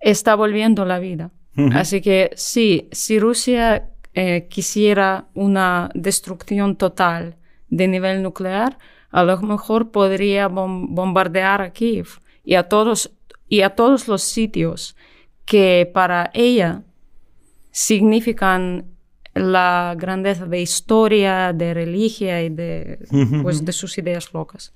está volviendo la vida. Así que sí, si Rusia eh, quisiera una destrucción total de nivel nuclear, a lo mejor podría bom- bombardear a Kiev y a todos y a todos los sitios que para ella significan la grandeza de historia, de religión y de, pues, de sus ideas locas.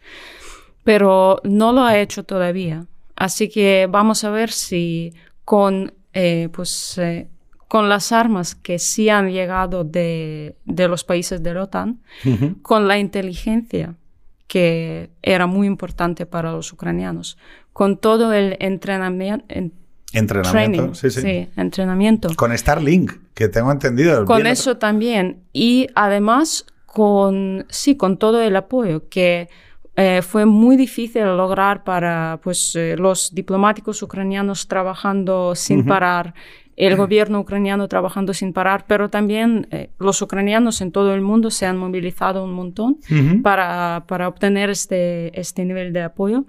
Pero no lo ha hecho todavía. Así que vamos a ver si con, eh, pues, eh, con las armas que sí han llegado de, de los países de la OTAN, con la inteligencia que era muy importante para los ucranianos, con todo el entrenamiento, Entrenamiento. training, sí, sí. entrenamiento. Con Starlink, que tengo entendido. Con Bien eso también. Y además con, sí, con todo el apoyo que eh, fue muy difícil lograr para pues, eh, los diplomáticos ucranianos trabajando sin parar, el gobierno ucraniano trabajando sin parar, pero también eh, los ucranianos en todo el mundo se han movilizado un montón para, para obtener este, este nivel de apoyo.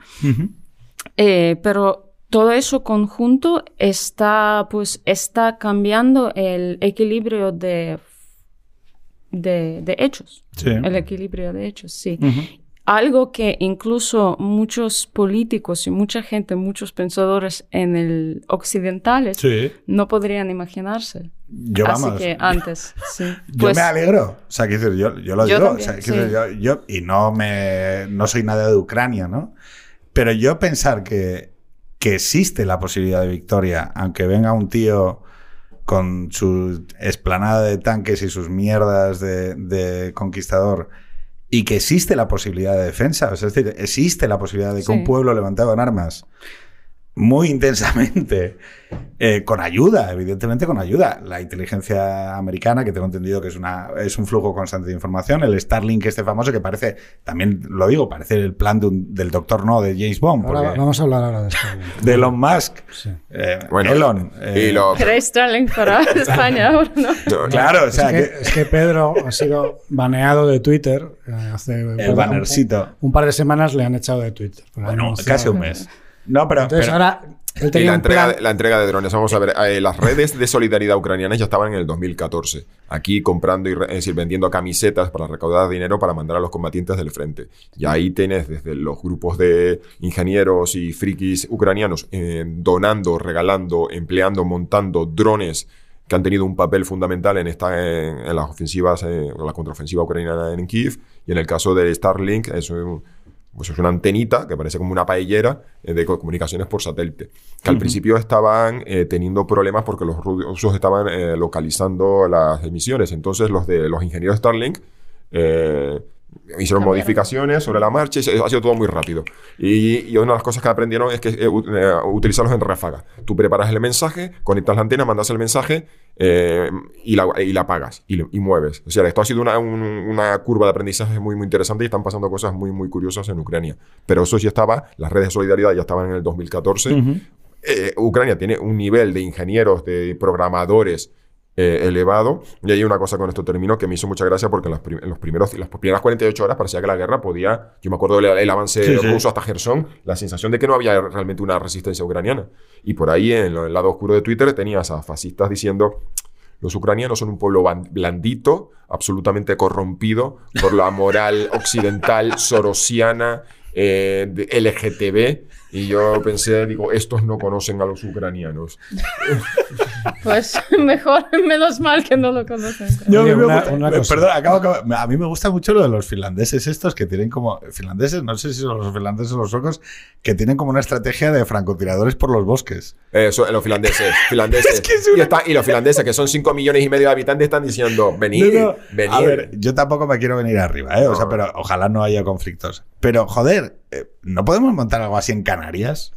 Eh, pero todo eso conjunto está, pues, está cambiando el equilibrio de, de, de hechos. Sí. El equilibrio de hechos, sí. Algo que incluso muchos políticos y mucha gente, muchos pensadores en el occidentales Sí. no podrían imaginarse. Yo, Así vamos, que antes, sí. Yo Pues, me alegro. O sea, quiero decir, yo, yo lo Yo digo. también, o sea, sí. decir, yo, yo- y no me no soy nada de Ucrania, ¿no? Pero yo pensar que, que existe la posibilidad de victoria, aunque venga un tío con su esplanada de tanques y sus mierdas de, de conquistador, y que existe la posibilidad de defensa. O sea, es decir, existe la posibilidad de que Sí. un pueblo levantado en armas muy intensamente, eh, con ayuda, evidentemente con ayuda. La inteligencia americana, que tengo entendido que es, una, es un flujo constante de información, el Starlink este famoso, que parece, también lo digo, parece el plan de un- del Doctor No de James Bond, Ahora porque- vamos a hablar ahora de esto. de Elon Musk. Sí. Eh, Bueno, Elon. eh, y lo- ¿Queréis Starlink para España ahora, no? no, Claro, o sea, es, que, que- es que Pedro ha sido baneado de Twitter eh, hace el bannercito. Un, un par de semanas le han echado de Twitter. Bueno, casi un mes. No, pero, Entonces pero- ahora él Y tenía la un entrega, plan- de, la entrega de drones, vamos a ver, eh, las redes de solidaridad ucranianas ya estaban en el 2014, aquí comprando y re- es decir, vendiendo camisetas para recaudar dinero para mandar a los combatientes del frente. Y ahí tienes desde los grupos de ingenieros y frikis ucranianos eh, donando, regalando, empleando, montando drones que han tenido un papel fundamental en, esta, en, en las ofensivas, eh, la contraofensiva ucraniana en Kiev. Y en el caso de Starlink, es un- pues es una antenita que parece como una paellera eh, de co- comunicaciones por satélite. Que al principio estaban eh, teniendo problemas porque los rusos estaban eh, localizando las emisiones. Entonces los de los ingenieros de Starlink hicieron Cambiaron. modificaciones sobre la marcha y se- ha sido todo muy rápido. Y, y una de las cosas que aprendieron es que eh, eh, utilizarlos en ráfaga. Tú preparas el mensaje, conectas la antena, mandas el mensaje eh, y, la, y la apagas y, mueves. O sea, esto ha sido una, un- una curva de aprendizaje muy, muy interesante y están pasando cosas muy, muy curiosas en Ucrania. Pero eso ya estaba, las redes de solidaridad ya estaban en el 2014. Eh, Ucrania tiene un nivel de ingenieros, de programadores eh, elevado. Y hay una cosa con esto termino que me hizo mucha gracia porque en, las prim- en los primeros, las primeras 48 horas parecía que la guerra podía. Yo me acuerdo del el avance Sí, sí. ruso hasta Gerson, la sensación de que no había realmente una resistencia ucraniana. Y por ahí, en el lado oscuro de Twitter, tenías a fascistas diciendo. Los ucranianos son un pueblo blandito, absolutamente corrompido por la moral occidental, sorosiana, eh, LGTB. Y yo pensé, digo, estos no conocen a los ucranianos. Pues mejor, menos mal que no lo conocen. Yo a mí Oye, me una- gusta- una cosa. perdón, acabo, acabo. a mí me gusta mucho lo de los finlandeses estos que tienen como finlandeses, no sé si son los finlandeses o los suecos, que tienen como una estrategia de francotiradores por los bosques. Eso, los finlandeses. finlandeses. Es que es y, una- está- y los finlandeses, que son 5 millones y medio de habitantes, están diciendo, venid, No, no, venid. A ver, yo tampoco me quiero venir arriba, ¿eh? O sea, pero ojalá no haya conflictos. Pero, joder, eh, ¿no podemos montar algo así en Canarias?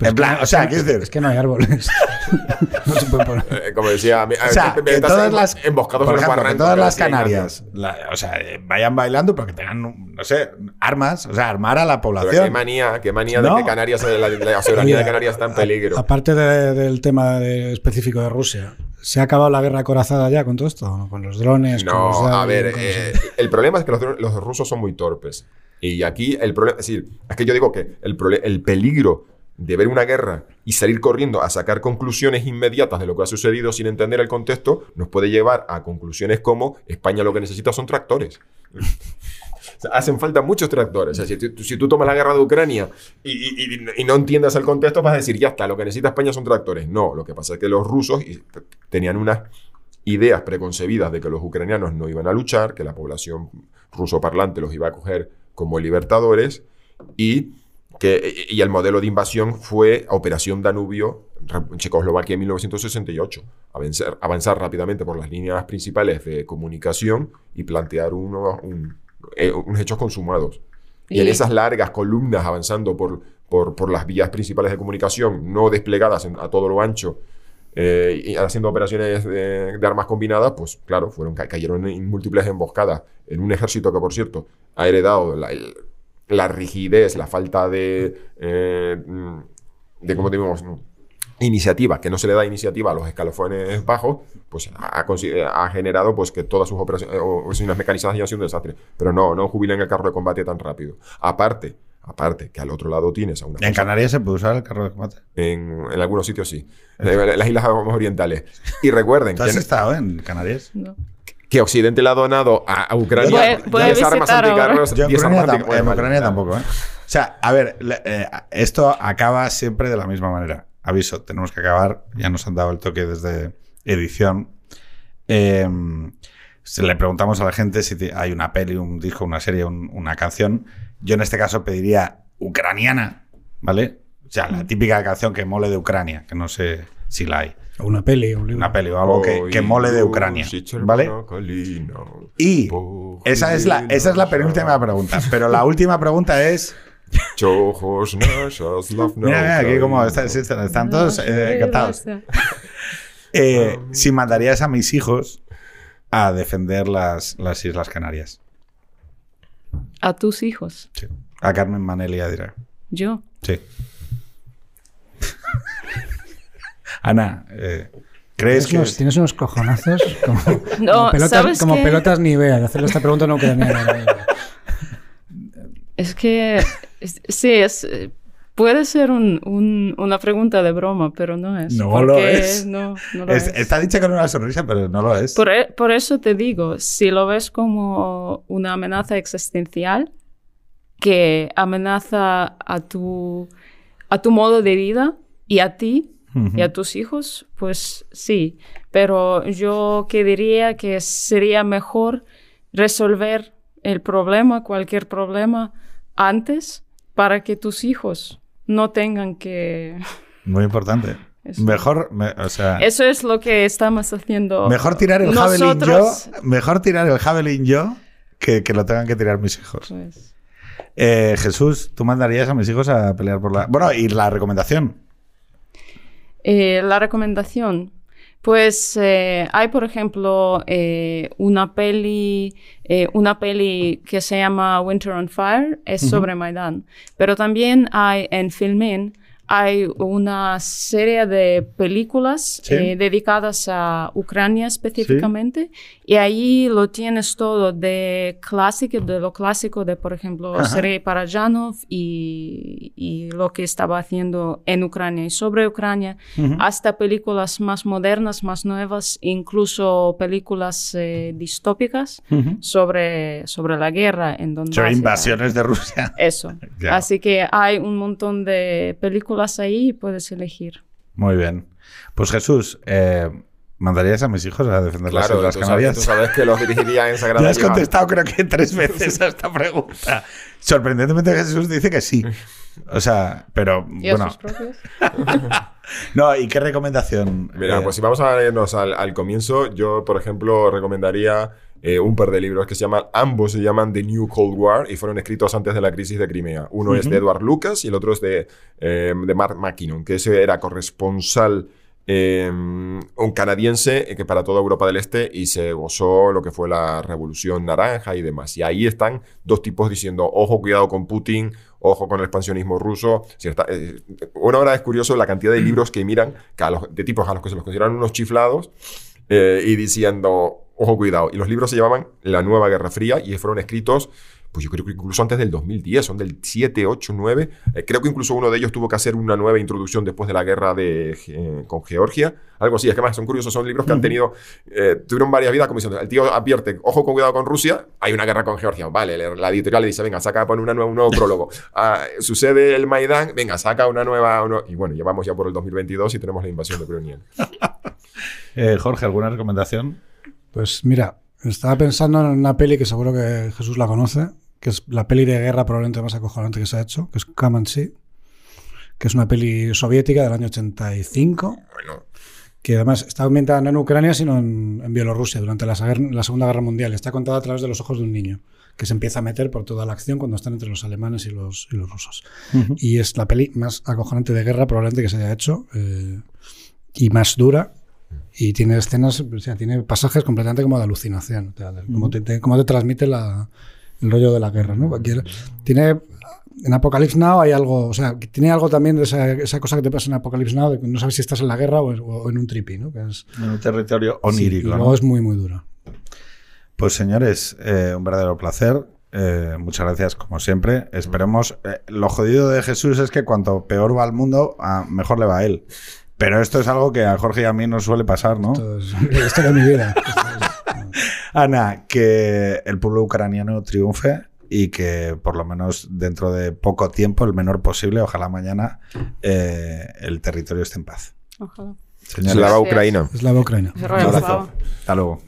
en plan, o sea, ¿qué es, decir? es que no hay árboles. no se puede poner. Eh, como decía, mi- O sea, eh, que estás todas en- las, emboscados por ejemplo, que todas las Canarias, la- o sea, eh, vayan bailando, pero que tengan, no sé, armas, o sea, armar a la Pero qué población. manía, qué manía No. de que Canarias, la, la soberanía de Canarias está en a- peligro. Aparte de- del tema de- específico de Rusia, ¿se ha acabado la guerra acorazada ya con todo esto? ¿no? Con los drones, con los No, a ver, eh, el problema es que los, los rusos son muy torpes. Y aquí el problema, es decir, es que yo digo que el, peligro de ver una guerra y salir corriendo a sacar conclusiones inmediatas de lo que ha sucedido sin entender el contexto, nos puede llevar a conclusiones como España lo que necesita son tractores. O hacen falta muchos tractores. Si, tú, tú tomas la guerra de Ucrania y, y- no entiendas el contexto, vas a decir, ya está, lo que necesita España son tractores. No, lo que pasa es que los rusos tenían unas ideas preconcebidas de que los ucranianos no iban a luchar, que la población ruso parlante los iba a coger como libertadores y que y el modelo de invasión fue Operación Danubio en Checoslovaquia en 1968, avanzar, avanzar rápidamente por las líneas principales de comunicación y plantear un- eh, unos hechos consumados. Y en esas largas columnas avanzando por, por, por las vías principales de comunicación, no desplegadas en- a todo lo ancho, eh, haciendo operaciones de, armas combinadas, pues claro, fueron, ca- cayeron en múltiples emboscadas en un ejército que, por cierto, ha heredado la, rigidez, la falta de, eh, de ¿cómo digamos? iniciativa, que no se le da iniciativa a los escalafones bajos, pues ha, generado pues que todas sus operaciones o, o mecanizadas hayan sido un desastre. Pero no, no jubilan el carro de combate tan rápido. Aparte, aparte, que al otro lado tienes a una En Canarias se puede usar el carro de combate. en, en algunos sitios sí. En las islas orientales. Y recuerden ¿Tú has que, estado eh, en Canarias? No. que Occidente le ha donado a, a Ucrania Voy a- voy a 10 armas visitar ahora. anticarros. Yo en 10 Ucrania, armas en Ucrania tampoco, ¿eh? O sea, a ver, le- eh, esto acaba siempre de la misma manera. Aviso, tenemos que acabar. Ya nos han dado el toque desde edición. Eh, se le preguntamos a la gente si hay una peli, un disco, una serie, un- una canción. Yo en este caso pediría ucraniana, ¿vale? O sea, la típica canción que mole de Ucrania, que no sé si la hay. O una peli, un libro. Una peli o algo que, que mole de Ucrania, ¿vale? Y esa es la, esa es la penúltima pregunta. Pero la última pregunta es. Mira, mira, aquí como está- están todos eh, encantados. Eh, si mandarías a mis hijos a defender las, las Islas Canarias. A tus hijos. Sí. A Carmen Manelia dirá. Yo. Sí. Ana, eh, ¿crees Tienes que unos, tienes unos cojonazos como, No, como pelotas, ¿sabes como qué? pelotas Nivea de hacerle esta pregunta a una ucraniana. Es que es- sí, es, eh, puede ser un- un- una pregunta de broma, pero no es. No lo es. No, no lo es- es. está dicha con una sonrisa, pero no lo es? Por, e- por eso te digo, si lo ves como una amenaza existencial que amenaza a tu, a tu modo de vida y a ti y a tus hijos, pues sí. Pero yo que diría que sería mejor resolver el problema, cualquier problema, antes para que tus hijos no tengan que... Muy importante. Eso. Mejor, me- o sea, Eso es lo que estamos haciendo. mejor tirar el javelin yo, mejor tirar el javelin yo que, que lo tengan que tirar mis hijos. Pues, Eh, Jesús, tú mandarías a mis hijos a pelear por la. Bueno, y la recomendación. eh, la recomendación. Pues eh, hay, por ejemplo, eh, una peli, eh, una peli que se llama Winter on Fire, es sobre Maidán. Pero también hay en Filmin, hay una serie de películas Sí. eh, dedicadas a Ucrania específicamente y ahí lo tienes todo de clásico, de lo clásico de, por ejemplo, Ajá. Sergei Parajanov y, y lo que estaba haciendo en Ucrania y sobre Ucrania, hasta películas más modernas, más nuevas, incluso películas eh, distópicas sobre, sobre la guerra en donde... Sobre invasiones de Rusia. Eso. Así que hay un montón de películas ahí y puedes elegir. Muy bien. Pues Jesús, eh, ¿mandarías a mis hijos a defender las Claro, Islas tú sabes, Canarias? tú sabes que los dirigiría en Sagrada Ya has contestado creo que tres veces a esta pregunta. Sorprendentemente Jesús dice que sí. O sea, pero ¿Y a bueno. sus propios? No, ¿y qué recomendación? Mira, eh, pues si vamos a irnos al, al comienzo, yo, por ejemplo, recomendaría eh, un par de libros que se llaman, ambos se llaman The New Cold War y fueron escritos antes de la crisis de Crimea. Uno es de Edward Lucas y el otro es de, eh, de Mark McKinnon, que ese era corresponsal eh, un canadiense eh, que para toda Europa del Este y se gozó lo que fue la revolución naranja y demás. Y ahí están dos tipos diciendo, ojo, cuidado con Putin, ojo con el expansionismo ruso. Si está- eh, una hora es curioso la cantidad de libros que miran que a los- de tipos a los que se los consideran unos chiflados eh, y diciendo, ojo, cuidado. Y los libros se llamaban La Nueva Guerra Fría y fueron escritos, pues yo creo que incluso antes del 2010, son del 7, 8, 9. Eh, creo que incluso uno de ellos tuvo que hacer una nueva introducción después de la guerra de, eh, con Georgia. Algo así, es que más son curiosos, son libros que han tenido, eh, tuvieron varias vidas como diciendo, el tío advierte, ojo con cuidado con Rusia, hay una guerra con Georgia. Vale, le- la editorial le dice, venga, saca, pon una nueva, un nuevo prólogo. Ah, sucede el Maidán, venga, saca una nueva... uno- Y bueno, ya vamos ya por el 2022 y tenemos la invasión de Ucrania. eh, Jorge, ¿alguna recomendación? Pues mira, estaba pensando en una peli que seguro que Jesús la conoce, que es la peli de guerra probablemente más acojonante que se ha hecho, que es Come and See, que es una peli soviética del año 85, Bueno, que además está ambientada no en Ucrania, sino en, en Bielorrusia durante la Segunda Guerra Mundial. Está contada a través de los ojos de un niño, que se empieza a meter por toda la acción cuando están entre los alemanes y los, y los rusos. Y es la peli más acojonante de guerra probablemente que se haya hecho eh, y más dura. Y tiene escenas, o sea, tiene pasajes completamente como de alucinación. o sea, de cómo, te, transmite la- el rollo de la guerra. ¿no? Cualquier- tiene, en Apocalypse Now hay algo, o sea, tiene algo también de esa, esa cosa que te pasa en Apocalypse Now, de que no sabes si estás en la guerra o, en- o en un tripi. ¿no? Que es, En un territorio sí, onírico. y ¿no? luego es muy, muy duro. Pues señores, eh, un verdadero placer. Eh, muchas gracias como siempre. Esperemos. eh, lo jodido de Jesús es que cuanto peor va el mundo, a- mejor le va a él. Pero esto es algo que a Jorge y a mí nos suele pasar, ¿no? Esto es, mi vida. Ana, que el pueblo ucraniano triunfe y que por lo menos dentro de poco tiempo, el menor posible, ojalá mañana, eh, el territorio esté en paz. Ojalá. Señora. Slava Ucraina. Slava Ucraina. Un abrazo. Hasta luego.